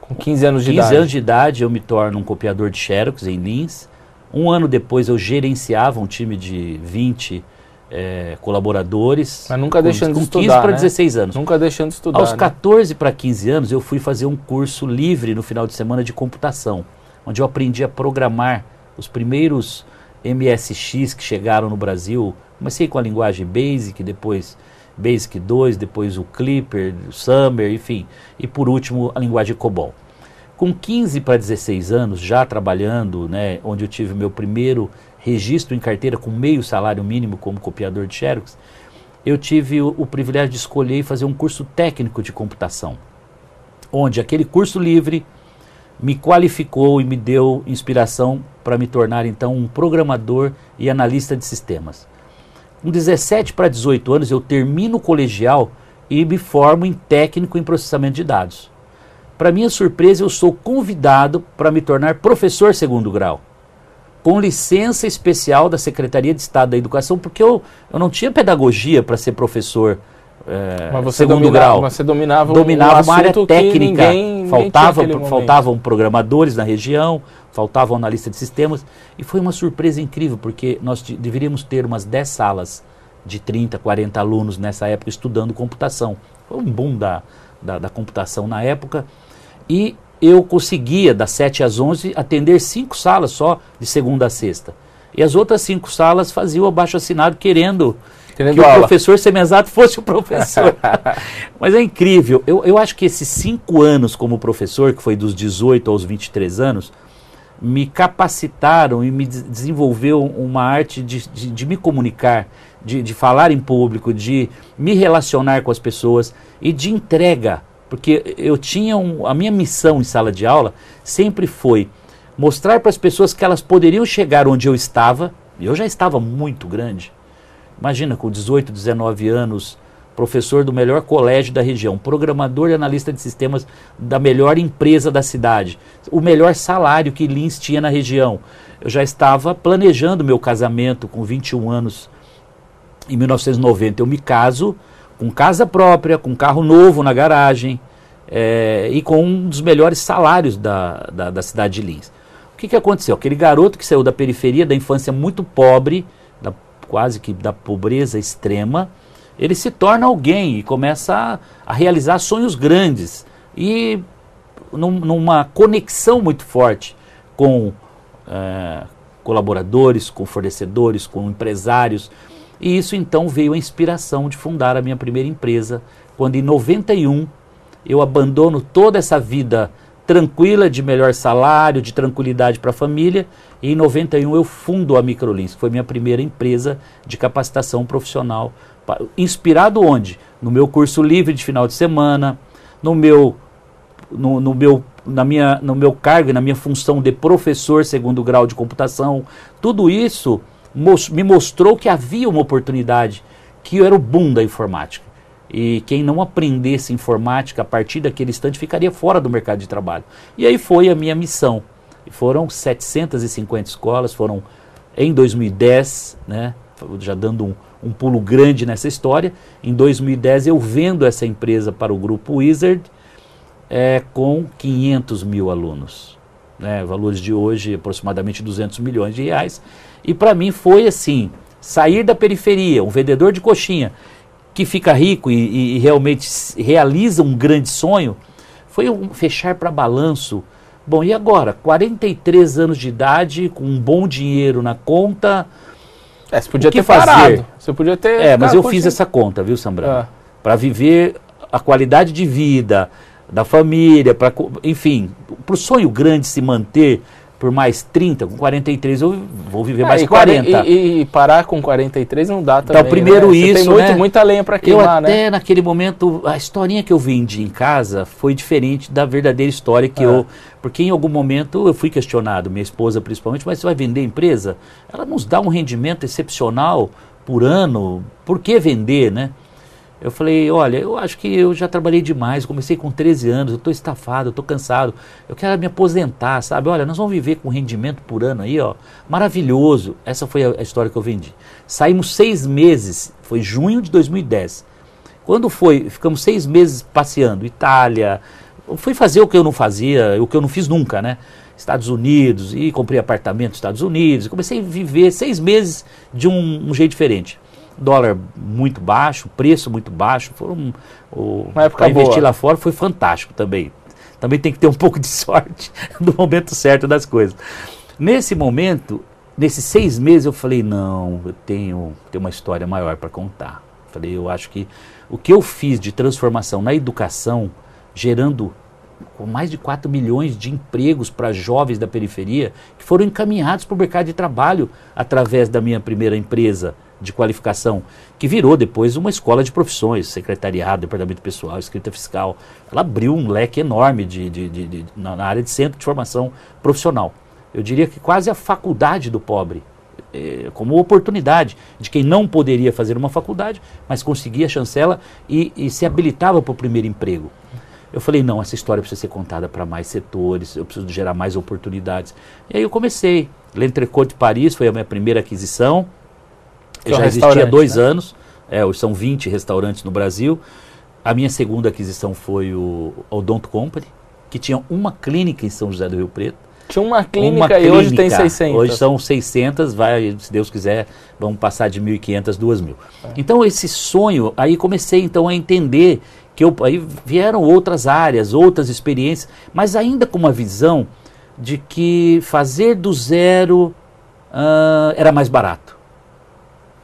Com 15 anos de 15 idade? anos de idade, eu me torno um copiador de Xerox em Lins. Um ano depois, eu gerenciava um time de 20 é, colaboradores. Mas nunca deixando com de 15 estudar, para né? 16 anos. Nunca deixando de estudar. Aos né? 14 para 15 anos, eu fui fazer um curso livre no final de semana de computação, onde eu aprendi a programar os primeiros MSX que chegaram no Brasil. Comecei com a linguagem Basic, depois Basic 2, depois o Clipper, o Summer, enfim, e por último a linguagem COBOL. Com 15 para 16 anos, já trabalhando, né, onde eu tive meu primeiro registro em carteira com meio salário mínimo como copiador de Xerox, eu tive o, o privilégio de escolher e fazer um curso técnico de computação, onde aquele curso livre me qualificou e me deu inspiração para me tornar então um programador e analista de sistemas. Com 17 para 18 anos eu termino o colegial e me formo em técnico em processamento de dados. Para minha surpresa, eu sou convidado para me tornar professor segundo grau, com licença especial da Secretaria de Estado da Educação, porque eu, eu não tinha pedagogia para ser professor é, Mas você segundo dominava, grau. Você dominava, Dominava um uma área técnica, ninguém- ninguém faltava, momento. faltavam programadores na região, faltavam analistas de sistemas, e foi uma surpresa incrível, porque nós de- deveríamos ter umas 10 salas de 30, 40 alunos nessa época estudando computação. Foi um boom da, da, da computação na época, e eu conseguia, das 7 às 11, atender cinco salas só, de segunda a sexta. E as outras cinco salas faziam o abaixo assinado querendo Que o aula. professor semiexato fosse o professor. <laughs> Mas é incrível. Eu, eu acho que esses cinco anos como professor, que foi dos 18 aos 23 anos, me capacitaram e me des- desenvolveu uma arte de, de, de me comunicar, de, de falar em público, de me relacionar com as pessoas e de entrega. Porque eu tinha um, a minha missão em sala de aula sempre foi mostrar para as pessoas que elas poderiam chegar onde eu estava, e eu já estava muito grande, Imagina, com 18, 19 anos, professor do melhor colégio da região, programador e analista de sistemas da melhor empresa da cidade, o melhor salário que Lins tinha na região. Eu já estava planejando meu casamento com 21 anos, em 1990. Eu me caso com casa própria, com carro novo na garagem eh, e com um dos melhores salários da, da, da cidade de Lins. O que, que aconteceu? Aquele garoto que saiu da periferia, da infância muito pobre, quase que da pobreza extrema, ele se torna alguém e começa a, a realizar sonhos grandes e num- numa conexão muito forte com eh, colaboradores, com fornecedores, com empresários. E isso então veio a inspiração de fundar a minha primeira empresa, quando em 91 eu abandono toda essa vida tranquila, de melhor salário, de tranquilidade para a família, e em 91 eu fundo a Microlins, que foi minha primeira empresa de capacitação profissional. Inspirado onde? No meu curso livre de final de semana, no meu no, no meu, na minha, no meu cargo e na minha função de professor segundo grau de computação, tudo isso me mostrou que havia uma oportunidade, que era o boom da informática. E quem não aprendesse informática a partir daquele instante ficaria fora do mercado de trabalho. E aí foi a minha missão. Foram 750 escolas, foram em 2010, né, já dando um, um pulo grande nessa história. Em 2010 eu vendo essa empresa para o grupo Wizard, é, com 500 mil alunos. Né, valores de hoje, aproximadamente 200 milhões de reais. E para mim foi assim: sair da periferia, um vendedor de coxinha que fica rico e, e- e realmente realiza um grande sonho, foi um fechar para balanço. Bom, e agora? 43 anos de idade, com um bom dinheiro na conta. É, você podia O que ter fazer? parado. Você podia ter. É, mas eu fiz essa conta, viu, Sambrano? Ah. Para viver a qualidade de vida da família, para enfim, para o sonho grande se manter por mais 30, com 43 eu vou viver É, mais e 40. quaren- E, e parar com 43 não dá também. primeiro né? Você isso, tem muito, né? muita lenha para Eu queimar, até né? naquele momento, a historinha que eu vendi em casa foi diferente da verdadeira história que Ah. eu. Porque em algum momento eu fui questionado, minha esposa principalmente, mas você vai vender a empresa? Ela nos dá um rendimento excepcional por ano, por que vender, né? Eu falei, olha, eu acho que eu já trabalhei demais, comecei com 13 anos, eu estou estafado, eu estou cansado, eu quero me aposentar, sabe? Olha, nós vamos viver com rendimento por ano aí, ó, maravilhoso. Essa foi a, história que eu vendi. Saímos seis meses, foi junho de 2010. Quando foi, ficamos seis meses passeando, Itália, fui fazer o que eu não fazia, o que eu não fiz nunca, né? Estados Unidos, e comprei apartamento nos Estados Unidos, comecei a viver seis meses de um, um jeito diferente dólar muito baixo, preço muito baixo, foram o para investir lá fora foi fantástico também. Também tem que ter um <laughs> pouco de sorte <laughs> no momento certo das coisas. Nesse momento, nesses seis meses, eu falei não, eu tenho, tenho uma história maior para contar. Falei, eu acho que o que eu fiz de transformação na educação, gerando com mais de 4 milhões de empregos para jovens da periferia que foram encaminhados para o mercado de trabalho através da minha primeira empresa, de qualificação, que virou depois uma escola de profissões, secretariado, departamento pessoal, escrita fiscal. Ela abriu um leque enorme de, de, de, de na área de centro de formação profissional. Eu diria que quase a faculdade do pobre, é, como oportunidade de quem não poderia fazer uma faculdade, mas conseguia chancela e, e se habilitava para o primeiro emprego. Eu falei, não, essa história precisa ser contada para mais setores, eu preciso gerar mais oportunidades. E aí eu comecei. L'Entrecôte de Paris foi a minha primeira aquisição, eu já existia há dois né? anos, é, são 20 restaurantes no Brasil. A minha segunda aquisição foi o Odonto Company, que tinha uma clínica em São José do Rio Preto. Tinha uma clínica, uma clínica e hoje tem 600. Hoje são 600, vai, se Deus quiser, vamos passar de 1.500, 2.000. É. Então esse sonho, aí comecei então a entender que eu, aí vieram outras áreas, outras experiências, mas ainda com uma visão de que fazer do zero uh, era mais barato.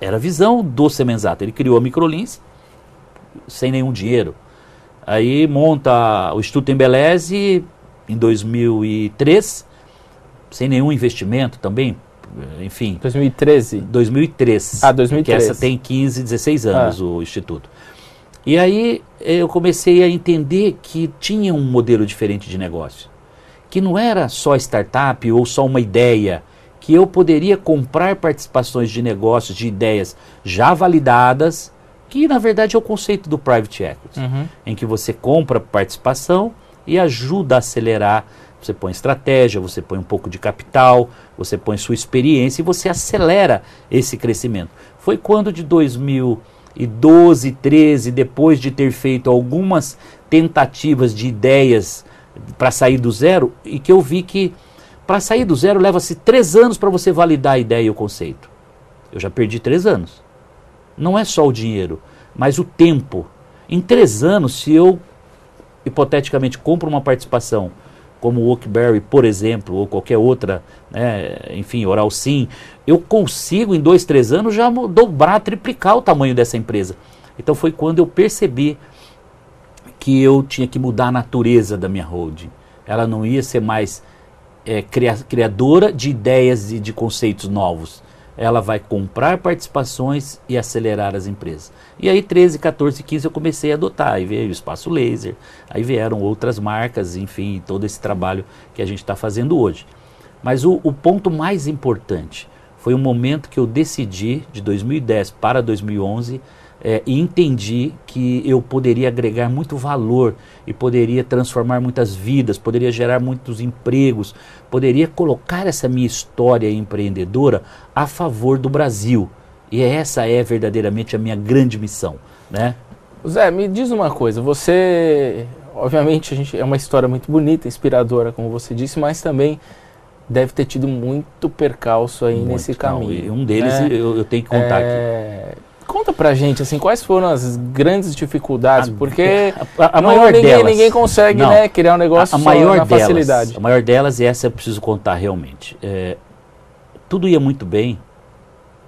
Era a visão do Semenzato. Ele criou a Microlins sem nenhum dinheiro. Aí monta o Instituto Embeleze em 2003, sem nenhum investimento também, enfim. 2013? 2003. Ah, 2013. Que essa tem 15, 16 anos ah. o Instituto. E aí eu comecei a entender que tinha um modelo diferente de negócio. Que não era só startup ou só uma ideia que eu poderia comprar participações de negócios, de ideias já validadas, que na verdade é o conceito do private equity, uhum. em que você compra participação e ajuda a acelerar. Você põe estratégia, você põe um pouco de capital, você põe sua experiência e você acelera esse crescimento. Foi quando de 2012, 13, depois de ter feito algumas tentativas de ideias para sair do zero, e que eu vi que para sair do zero leva-se três anos para você validar a ideia e o conceito. Eu já perdi três anos. Não é só o dinheiro, mas o tempo. Em três anos, se eu hipoteticamente compro uma participação como o Oakberry, por exemplo, ou qualquer outra, né, enfim, Oral Sim, eu consigo em dois, três anos já dobrar, triplicar o tamanho dessa empresa. Então foi quando eu percebi que eu tinha que mudar a natureza da minha holding. Ela não ia ser mais é, criadora de ideias e de conceitos novos. Ela vai comprar participações e acelerar as empresas. E aí, 13, 14, 15, eu comecei a adotar. Aí veio o Espaço Laser, aí vieram outras marcas, enfim, todo esse trabalho que a gente está fazendo hoje. Mas o, o ponto mais importante foi o momento que eu decidi, de 2010 para 2011, é, e entendi que eu poderia agregar muito valor e poderia transformar muitas vidas, poderia gerar muitos empregos, poderia colocar essa minha história empreendedora a favor do Brasil. E essa é verdadeiramente a minha grande missão, né? Zé, me diz uma coisa, você, obviamente, a gente é uma história muito bonita, inspiradora, como você disse, mas também deve ter tido muito percalço aí muito, nesse caminho. Não, um deles né? eu, eu, tenho que contar é... aqui. Conta pra gente, assim, quais foram as grandes dificuldades, a, porque a, a maior ninguém, delas, ninguém consegue, não, né, criar um negócio a, a maior na delas, facilidade. A maior delas, e essa eu preciso contar realmente, é, tudo ia muito bem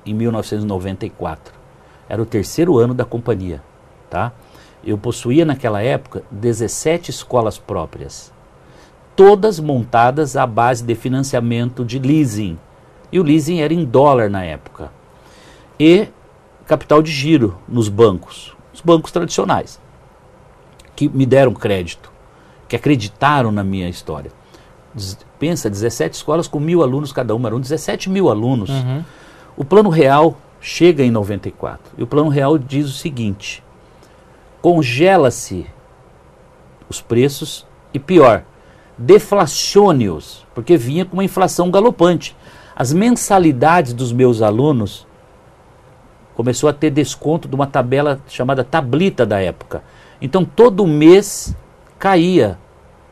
em 1994. Era o terceiro ano da companhia, tá? Eu possuía naquela época 17 escolas próprias, todas montadas à base de financiamento de leasing. E o leasing era em dólar na época. E capital de giro nos bancos, os bancos tradicionais, que me deram crédito, que acreditaram na minha história. Pensa, 17 escolas com mil alunos cada uma, eram 17 mil alunos. Uhum. O plano real Chega em 94 e o Plano Real diz o seguinte: congela-se os preços e pior, deflacione-os, porque vinha com uma inflação galopante. As mensalidades dos meus alunos começou a ter desconto de uma tabela chamada tablita da época. Então todo mês caía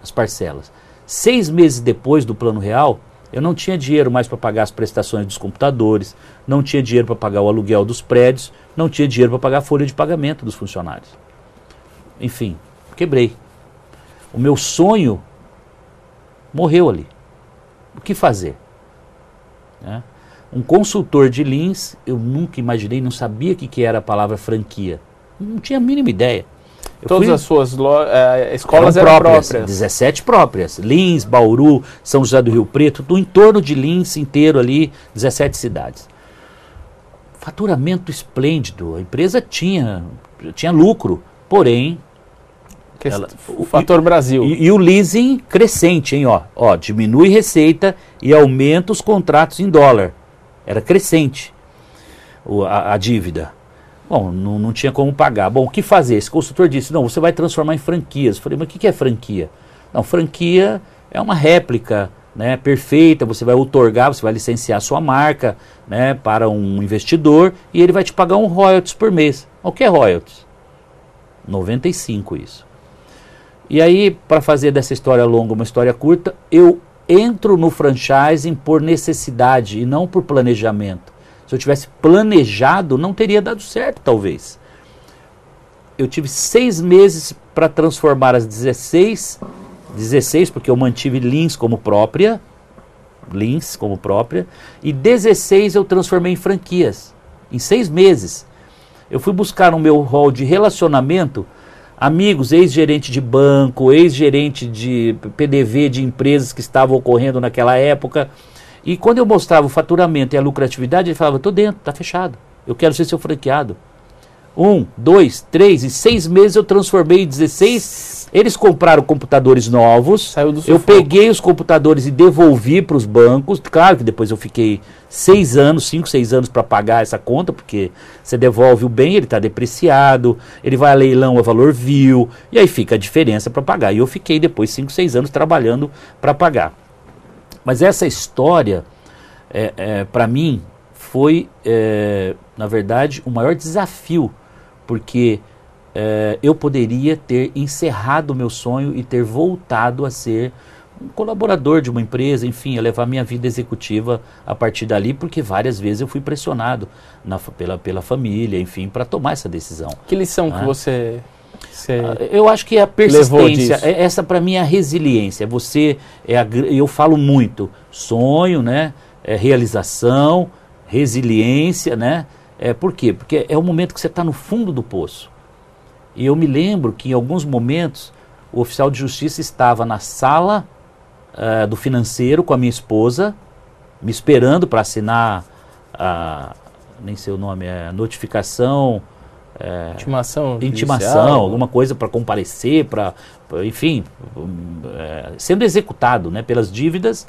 as parcelas. Seis meses depois do plano real, eu não tinha dinheiro mais para pagar as prestações dos computadores, não tinha dinheiro para pagar o aluguel dos prédios, não tinha dinheiro para pagar a folha de pagamento dos funcionários. Enfim, quebrei. O meu sonho morreu ali. O que fazer? Né? Um consultor de Lins, eu nunca imaginei, não sabia o que, que era a palavra franquia. Não tinha a mínima ideia. Eu Todas fui, as suas uh, escolas eram, eram próprias, próprias? 17 próprias. Lins, Bauru, São José do Rio Preto, do entorno de Lins inteiro ali, 17 cidades. Faturamento esplêndido. A empresa tinha, tinha lucro, porém ela, o fator Brasil. E, e, o leasing crescente, hein? Ó, ó, diminui receita e aumenta os contratos em dólar. Era crescente o, a, a, dívida. Bom, não, não tinha como pagar. Bom, o que fazer? Esse consultor disse: não, você vai transformar em franquias. Eu falei, mas o que, é franquia? Não, franquia é uma réplica né, perfeita, você vai otorgar, você vai licenciar sua marca né, para um investidor e ele vai te pagar um royalties por mês. O que é royalties? 95 isso. E aí, para fazer dessa história longa uma história curta, eu entro no franchising por necessidade e não por planejamento. Se eu tivesse planejado, não teria dado certo, talvez. Eu tive seis meses para transformar as 16, 16 porque eu mantive Lins como própria, Lins como própria, e 16 eu transformei em franquias, em seis meses. Eu fui buscar no meu hall de relacionamento amigos, ex-gerente de banco, ex-gerente de PDV de empresas que estavam ocorrendo naquela época. E quando eu mostrava o faturamento e a lucratividade, ele falava: estou dentro, está fechado. Eu quero ser seu franqueado. Um, dois, três e seis meses eu transformei em 16. Eles compraram computadores novos. Saiu do eu peguei os computadores e devolvi para os bancos. Claro que depois eu fiquei seis anos, cinco, seis anos para pagar essa conta, porque você devolve o bem, ele está depreciado, ele vai a leilão a valor vil, e aí fica a diferença para pagar. E eu fiquei depois cinco, seis anos trabalhando para pagar. Mas essa história, é, é, para mim, foi, é, na verdade, o maior desafio porque é, eu poderia ter encerrado o meu sonho e ter voltado a ser um colaborador de uma empresa, enfim, a levar minha vida executiva a partir dali, porque várias vezes eu fui pressionado na, pela, pela família, enfim, para tomar essa decisão. Que lição que né? você ah, eu acho que é a persistência, é, essa para mim é a resiliência. Você é a, eu falo muito sonho, né? É realização, resiliência, né? É, por quê? Porque é o momento que você está no fundo do poço. E eu me lembro que em alguns momentos o oficial de justiça estava na sala uh, do financeiro com a minha esposa, me esperando para assinar a. nem sei o nome, é notificação. É, intimação. Intimação, alguma coisa para comparecer, para. Enfim, é, sendo executado né, pelas dívidas.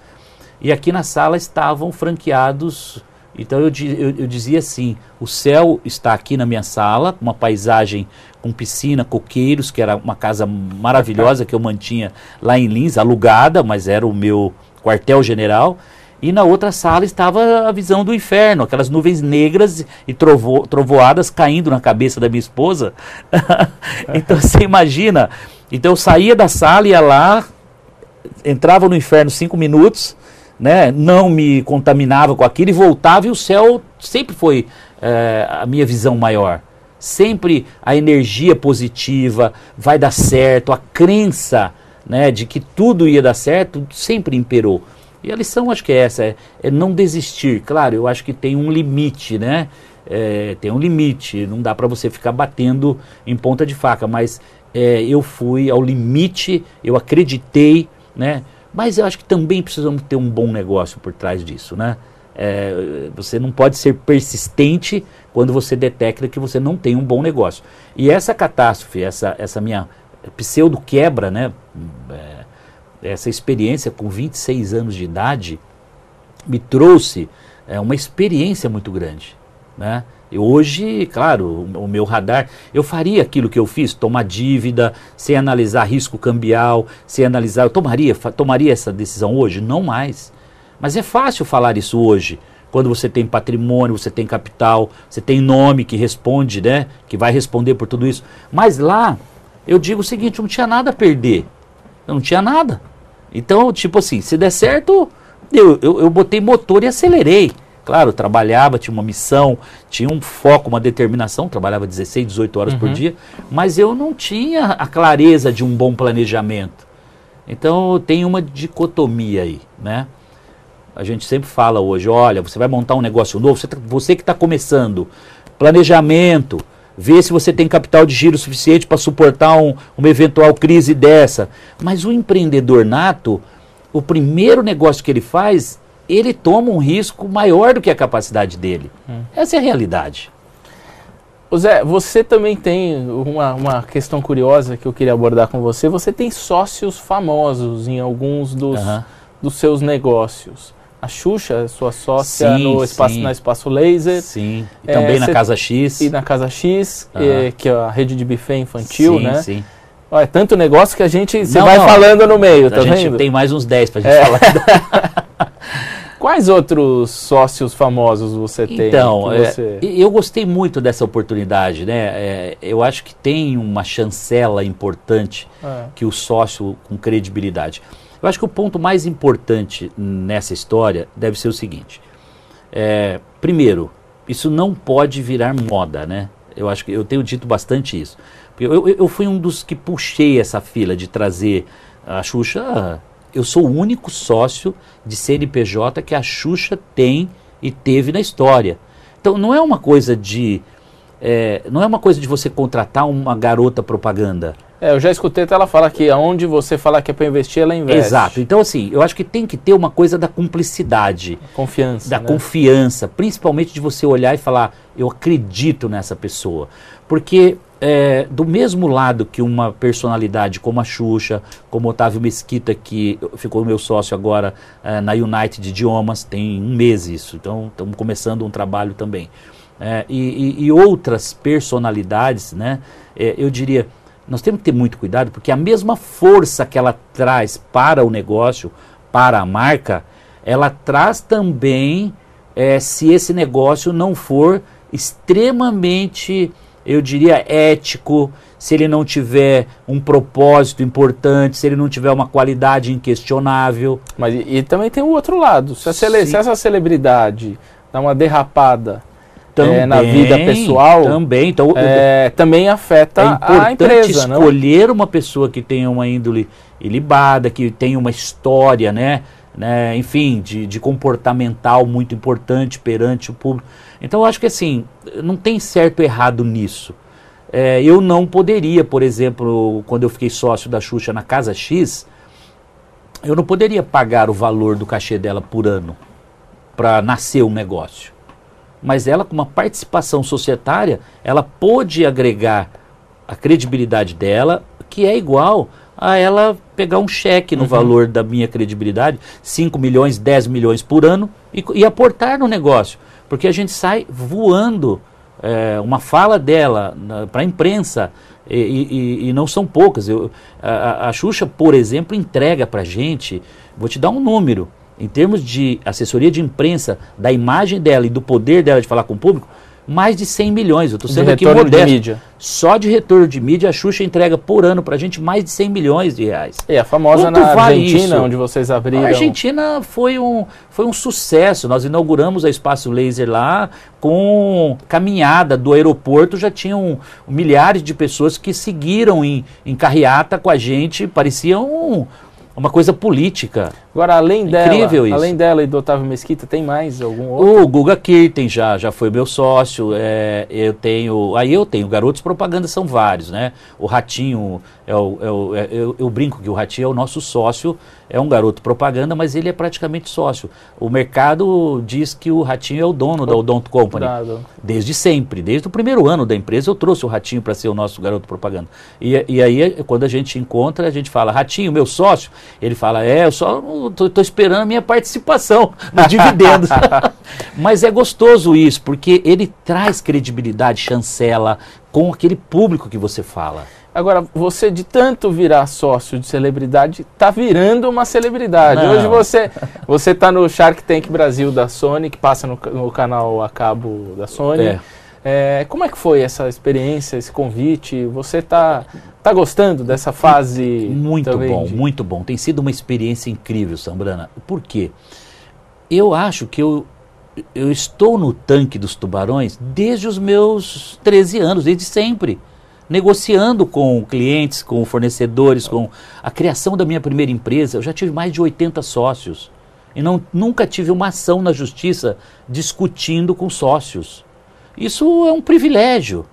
E aqui na sala estavam franqueados então eu, eu, eu, dizia assim: o céu está aqui na minha sala, uma paisagem com piscina, coqueiros, que era uma casa maravilhosa que eu mantinha lá em Lins, alugada, mas era o meu quartel-general. E na outra sala estava a visão do inferno, aquelas nuvens negras e trovo, trovoadas caindo na cabeça da minha esposa. <laughs> então você imagina. Então eu saía da sala, ia lá, entrava no inferno cinco minutos né, não me contaminava com aquilo e voltava e o céu sempre foi é, a minha visão maior. Sempre a energia positiva, vai dar certo, a crença né, de que tudo ia dar certo sempre imperou. E a lição acho que é essa, é, é não desistir. Claro, eu acho que tem um limite, né? É, tem um limite, não dá para você ficar batendo em ponta de faca, mas é, eu fui ao limite, eu acreditei, né? Mas eu acho que também precisamos ter um bom negócio por trás disso, né? É, você não pode ser persistente quando você detecta que você não tem um bom negócio. E essa catástrofe, essa, essa minha pseudo quebra, né? É, essa experiência com 26 anos de idade me trouxe é, uma experiência muito grande. né? Hoje, claro, o, meu radar, eu faria aquilo que eu fiz, tomar dívida, sem analisar risco cambial, sem analisar, eu tomaria, tomaria essa decisão hoje? Não mais. Mas é fácil falar isso hoje, quando você tem patrimônio, você tem capital, você tem nome que responde, né? Que vai responder por tudo isso. Mas lá, eu digo o seguinte, eu não tinha nada a perder. Eu não tinha nada. Então, tipo assim, se der certo, eu, eu, eu botei motor e acelerei. Claro, trabalhava, tinha uma missão, tinha um foco, uma determinação, trabalhava 16, 18 horas por dia, mas eu não tinha a clareza de um bom planejamento. Então tem uma dicotomia aí, né? A gente sempre fala hoje, olha, você vai montar um negócio novo, você, tá- você que está começando, planejamento, ver se você tem capital de giro suficiente para suportar um- uma eventual crise dessa. Mas o empreendedor nato, o primeiro negócio que ele faz, ele toma um risco maior do que a capacidade dele. Essa é a realidade. Ô Zé, você também tem uma, uma questão curiosa que eu queria abordar com você. Você tem sócios famosos em alguns dos, Aham. dos seus negócios. A Xuxa, é sua sócia Sim, no espaço, sim. na Espaço Laser Sim. E É, também na cê- Casa X. e na Casa X, eh, que é a rede de buffet infantil, sim, né? Sim. Ó, é tanto negócio que a gente você vai não. falando no meio, tá a gente vendo? tem mais uns 10 pra gente É. falar. <laughs> Quais outros sócios famosos você tem? Então, é, você- e- eu gostei muito dessa oportunidade, né? É, eu acho que tem uma chancela importante É. que o sócio com credibilidade. Eu acho que o ponto mais importante nessa história deve ser o seguinte: é, primeiro, isso não pode virar moda, né? Eu acho que eu tenho dito bastante isso. Eu, eu, eu fui um dos que puxei essa fila de trazer a Xuxa. Eu sou o único sócio de CNPJ que a Xuxa tem e teve na história. Então não é uma coisa de é, não é uma coisa de você contratar uma garota propaganda. É, eu já escutei até ela falar que aonde você falar que é para investir, ela investe. Exato. Então, assim, eu acho que tem que ter uma coisa da cumplicidade, Confiança. da né? confiança, principalmente de você olhar e falar, eu acredito nessa pessoa. Porque é, do mesmo lado que uma personalidade como a Xuxa, como Otávio Mesquita, que ficou meu sócio agora é, na United Idiomas, tem um mês isso, então estamos começando um trabalho também. É, e, e- e outras personalidades, né? é, eu diria, nós temos que ter muito cuidado, porque a mesma força que ela traz para o negócio, para a marca, ela traz também é, se esse negócio não for extremamente, eu diria, ético, se ele não tiver um propósito importante, se ele não tiver uma qualidade inquestionável. Mas e, e também tem o outro lado. Se, a cele- se essa celebridade dá uma derrapada Também, é, na vida pessoal, Também. Então, é, também afeta é a importante empresa, não? escolher uma pessoa que tenha uma índole ilibada, que tenha uma história, né? Né, enfim, de, de comportamental muito importante perante o público. Então eu acho que assim, não tem certo errado nisso. É, eu não poderia, por exemplo, quando eu fiquei sócio da Xuxa na Casa X, eu não poderia pagar o valor do cachê dela por ano para nascer um negócio. Mas ela, com uma participação societária, ela pôde agregar a credibilidade dela, que é igual a ela pegar um cheque no valor da minha credibilidade, 5 milhões, 10 milhões por ano, e, e aportar no negócio. Porque a gente sai voando é, uma fala dela para a imprensa, e, e- e não são poucas. Eu, a, a- a Xuxa, por exemplo, entrega para a gente, vou te dar um número, em termos de assessoria de imprensa, da imagem dela e do poder dela de falar com o público, mais de 100 milhões. Eu estou De sendo aqui retorno de modesto. mídia. Só de retorno de mídia, a Xuxa entrega por ano para a gente mais de 100 milhões de reais. E a famosa Quanto na vale Argentina, isso? onde vocês abriram. A Argentina foi um, foi um sucesso. Nós inauguramos a Espaço Laser lá com caminhada do aeroporto. Já tinham milhares de pessoas que seguiram em, em carreata com a gente. Parecia um- uma coisa política. Agora, além dela, Incrível isso. além dela e do Otávio Mesquita, tem mais algum outro? O Guga Kirten já, já foi meu sócio. é, eu tenho. Aí eu tenho. Garotos Propaganda são vários, né? O Ratinho é o, é o, é, eu, eu, brinco que o Ratinho é o nosso sócio, é um garoto propaganda, mas ele é praticamente sócio. O mercado diz que o Ratinho é o dono o, da Odonto Company. Dado. Desde sempre, desde o primeiro ano da empresa, eu trouxe o Ratinho para ser o nosso garoto propaganda. E, e aí, quando a gente encontra, a gente fala, Ratinho, meu sócio, ele fala, é, eu só estou esperando a minha participação <laughs> nos dividendos. <laughs> mas é gostoso isso, porque ele traz credibilidade, chancela com aquele público que você fala. Agora, você de tanto virar sócio de celebridade, tá virando uma celebridade. Não. Hoje você <laughs> você tá no Shark Tank Brasil da Sony, que passa no, no canal a cabo da Sony. É. É, como é que foi essa experiência, esse convite? Você tá, tá gostando dessa fase? Muito bom, de... muito bom. Tem sido uma experiência incrível, Sambrana. Por quê? Eu acho que eu, eu estou no tanque dos tubarões desde os meus 13 anos, desde sempre negociando com clientes, com fornecedores, com a criação da minha primeira empresa, eu já tive mais de 80 sócios. E não, nunca tive uma ação na justiça discutindo com sócios. Isso é um privilégio.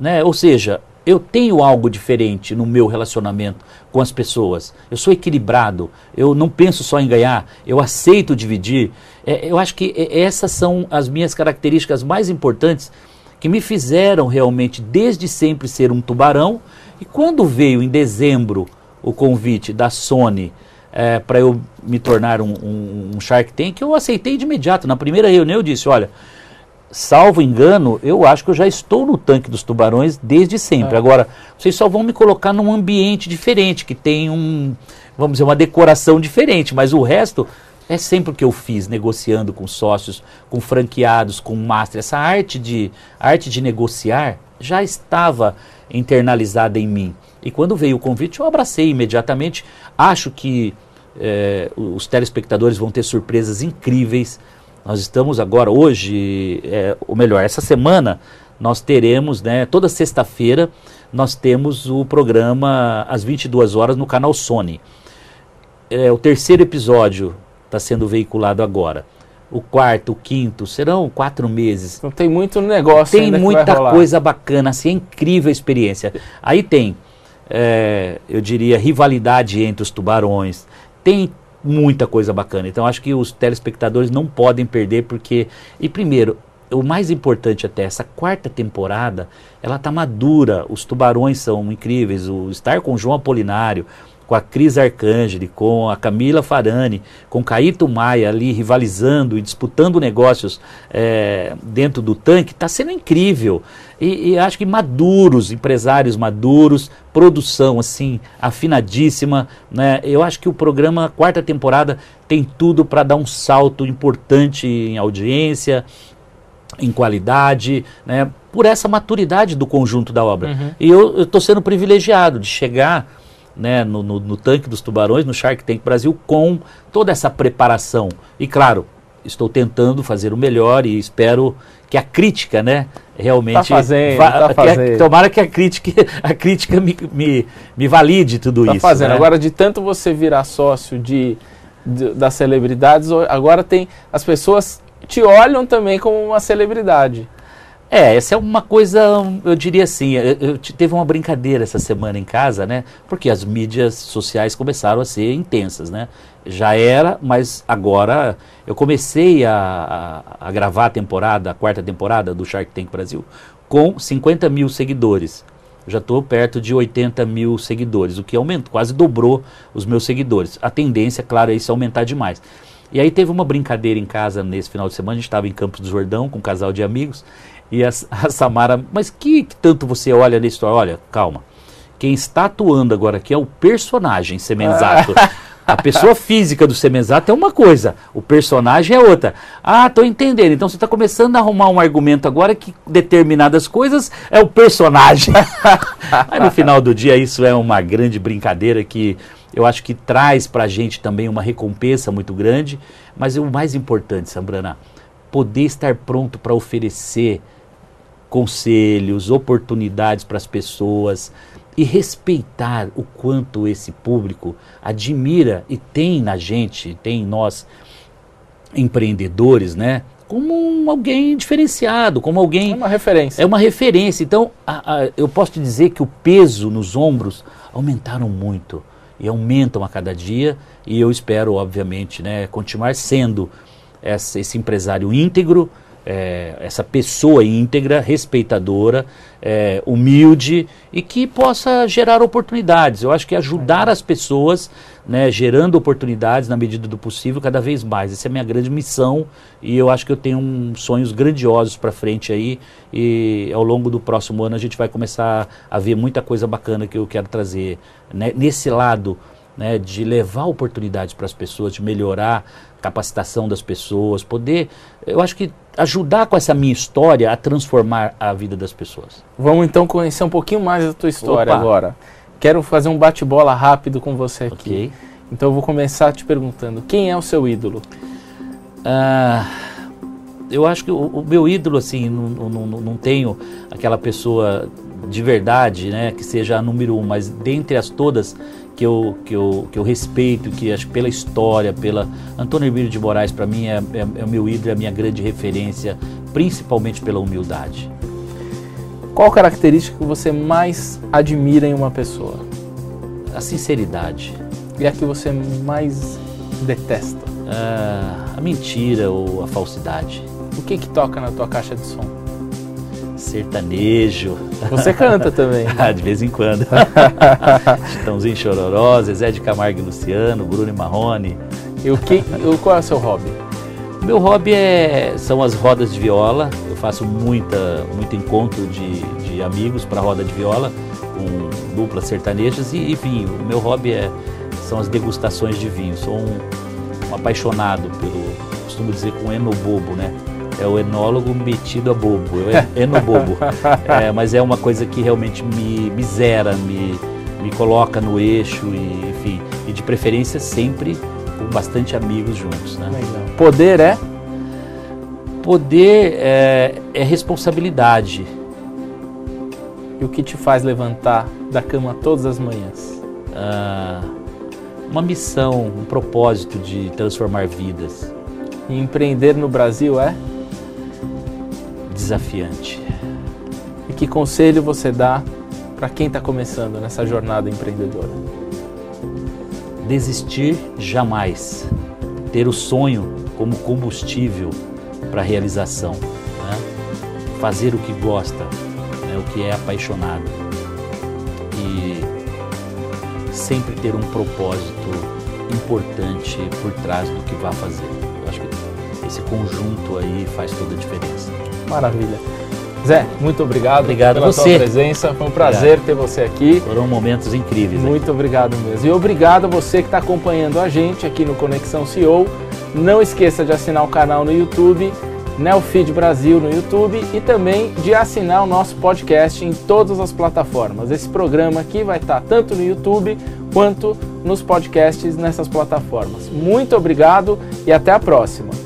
Né? Ou seja, eu tenho algo diferente no meu relacionamento com as pessoas. Eu sou equilibrado, eu não penso só em ganhar, eu aceito dividir. É, eu acho que essas são as minhas características mais importantes que me fizeram realmente desde sempre ser um tubarão. E quando veio em dezembro o convite da Sony é, para eu me tornar um, um, um, Shark Tank, eu aceitei de imediato. Na primeira reunião eu disse, olha, salvo engano, eu acho que eu já estou no tanque dos tubarões desde sempre. É. Agora, vocês só vão me colocar num ambiente diferente, que tem um, vamos dizer, uma decoração diferente, mas o resto é sempre o que eu fiz, negociando com sócios, com franqueados, com master. Essa arte de, arte de negociar já estava internalizada em mim. E quando veio o convite, eu abracei imediatamente. Acho que é, os telespectadores vão ter surpresas incríveis. Nós estamos agora, hoje, é, ou melhor, essa semana, nós teremos, né, toda sexta-feira, nós temos o programa às 22 horas no canal Sony. É, o terceiro episódio está sendo veiculado agora. O quarto, o quinto, serão quatro meses. Não tem muito negócio Tem muita coisa bacana, assim, é incrível a experiência. Aí tem, é, eu diria, rivalidade entre os tubarões. Tem muita coisa bacana. Então acho que os telespectadores não podem perder, porque. E primeiro, o mais importante até, essa quarta temporada, ela tá madura, os tubarões são incríveis, o estar com o João Apolinário, com a Cris Arcangeli, com a Camila Farani, com Caíto Maia ali rivalizando e disputando negócios é, dentro do tanque, está sendo incrível. E, e, acho que maduros, empresários maduros, produção assim, afinadíssima. Né? Eu acho que o programa, quarta temporada, tem tudo para dar um salto importante em audiência, em qualidade, né? por essa maturidade do conjunto da obra. Uhum. E eu estou sendo privilegiado de chegar né, no, no, no, tanque dos tubarões, no Shark Tank Brasil, com toda essa preparação. E claro, estou tentando fazer o melhor e espero que a crítica, né, realmente tá fazendo, tá fazendo. A, tomara que a crítica, a crítica me, me, me valide tudo tá isso. Fazendo. Né? Agora, de tanto você virar sócio de, de, das celebridades, agora tem as pessoas te olham também como uma celebridade. É, essa é uma coisa, eu diria assim, eu, eu, teve uma brincadeira essa semana em casa, né? Porque as mídias sociais começaram a ser intensas, né? Já era, mas agora eu comecei a, a, a gravar a temporada, a quarta temporada do Shark Tank Brasil, com 50 mil seguidores. já estou perto de 80 mil seguidores, o que aumentou, quase dobrou os meus seguidores. A tendência, claro, é isso aumentar demais. E aí teve uma brincadeira em casa nesse final de semana, a gente estava em Campos do Jordão com um casal de amigos, e a, <laughs> a Samara, mas que, que tanto você olha na história? Olha, calma. Quem está atuando agora aqui é o personagem Semenzato. <laughs> A pessoa física do Semenzato é uma coisa, o personagem é outra. Ah, estou entendendo. Então você está começando a arrumar um argumento agora que determinadas coisas é o personagem. <laughs> Mas no final do dia isso é uma grande brincadeira que eu acho que traz para a gente também uma recompensa muito grande. Mas o mais importante, Sambrana, poder estar pronto para oferecer conselhos, oportunidades para as pessoas e respeitar o quanto esse público admira e tem na gente, tem em nós empreendedores, né? como um, alguém diferenciado, como alguém. É uma referência. É uma referência. Então, a, a, eu posso te dizer que o peso nos ombros aumentaram muito e aumentam a cada dia. E eu espero, obviamente, né, continuar sendo essa, esse empresário íntegro, é, essa pessoa íntegra, respeitadora, é, humilde e que possa gerar oportunidades. Eu acho que ajudar as pessoas, né, gerando oportunidades na medida do possível, cada vez mais. Essa é a minha grande missão e eu acho que eu tenho um, sonhos grandiosos para frente aí e ao longo do próximo ano a gente vai começar a ver muita coisa bacana que eu quero trazer né, nesse lado. Né, de levar oportunidades para as pessoas, de melhorar a capacitação das pessoas, poder, eu acho que ajudar com essa minha história a transformar a vida das pessoas. Vamos então conhecer um pouquinho mais da tua história Opa. agora. Quero fazer um bate-bola rápido com você aqui. Okay. Então eu vou começar te perguntando: quem é o seu ídolo? Ah, eu acho que o, o meu ídolo, assim, não, não, não tenho aquela pessoa de verdade, né, que seja a número um, mas dentre as todas, que eu, que eu, que eu respeito, que acho pela história, pela. Antônio Emílio de Moraes, para mim, é, é, é o meu ídolo, é a minha grande referência, principalmente pela humildade. Qual característica que você mais admira em uma pessoa? A sinceridade. E a que você mais detesta? Ah, a mentira ou a falsidade. O que que toca na tua caixa de som? Sertanejo. Você canta também? <laughs> ah, de vez em quando. <laughs> Chitãozinho Chororó, Zé de Camargo e Luciano, Bruno e Marrone. E o que, qual é o seu hobby? Meu hobby é, são as rodas de viola. Eu faço muita, muito encontro de, de amigos para roda de viola, com duplas sertanejas. E, enfim, o meu hobby é, são as degustações de vinho. Sou um, um apaixonado pelo, costumo dizer, com enobobo, né? É o enólogo metido a bobo, é <laughs> enobobo. é, mas é uma coisa que realmente me, me zera, me, me coloca no eixo e, enfim, e de preferência sempre com bastante amigos juntos. Né? Poder é? Poder é, é responsabilidade. E o que te faz levantar da cama todas as manhãs? Ah, uma missão, um propósito de transformar vidas. E empreender no Brasil é? Desafiante. E que conselho você dá para quem está começando nessa jornada empreendedora? Desistir jamais. Ter o sonho como combustível para a realização. Né? Fazer o que gosta, né? o que é apaixonado. E sempre ter um propósito importante por trás do que vá fazer. Eu acho que esse conjunto aí faz toda a diferença. Maravilha. Zé, muito obrigado, obrigado pela você. sua presença. Foi um prazer obrigado. ter você aqui. Foram momentos incríveis. Muito aqui. obrigado mesmo. E obrigado a você que está acompanhando a gente aqui no Conexão CEO. Não esqueça de assinar o canal no YouTube, Neofeed Brasil no YouTube e também de assinar o nosso podcast em todas as plataformas. Esse programa aqui vai estar tá tanto no YouTube quanto nos podcasts nessas plataformas. Muito obrigado e até a próxima.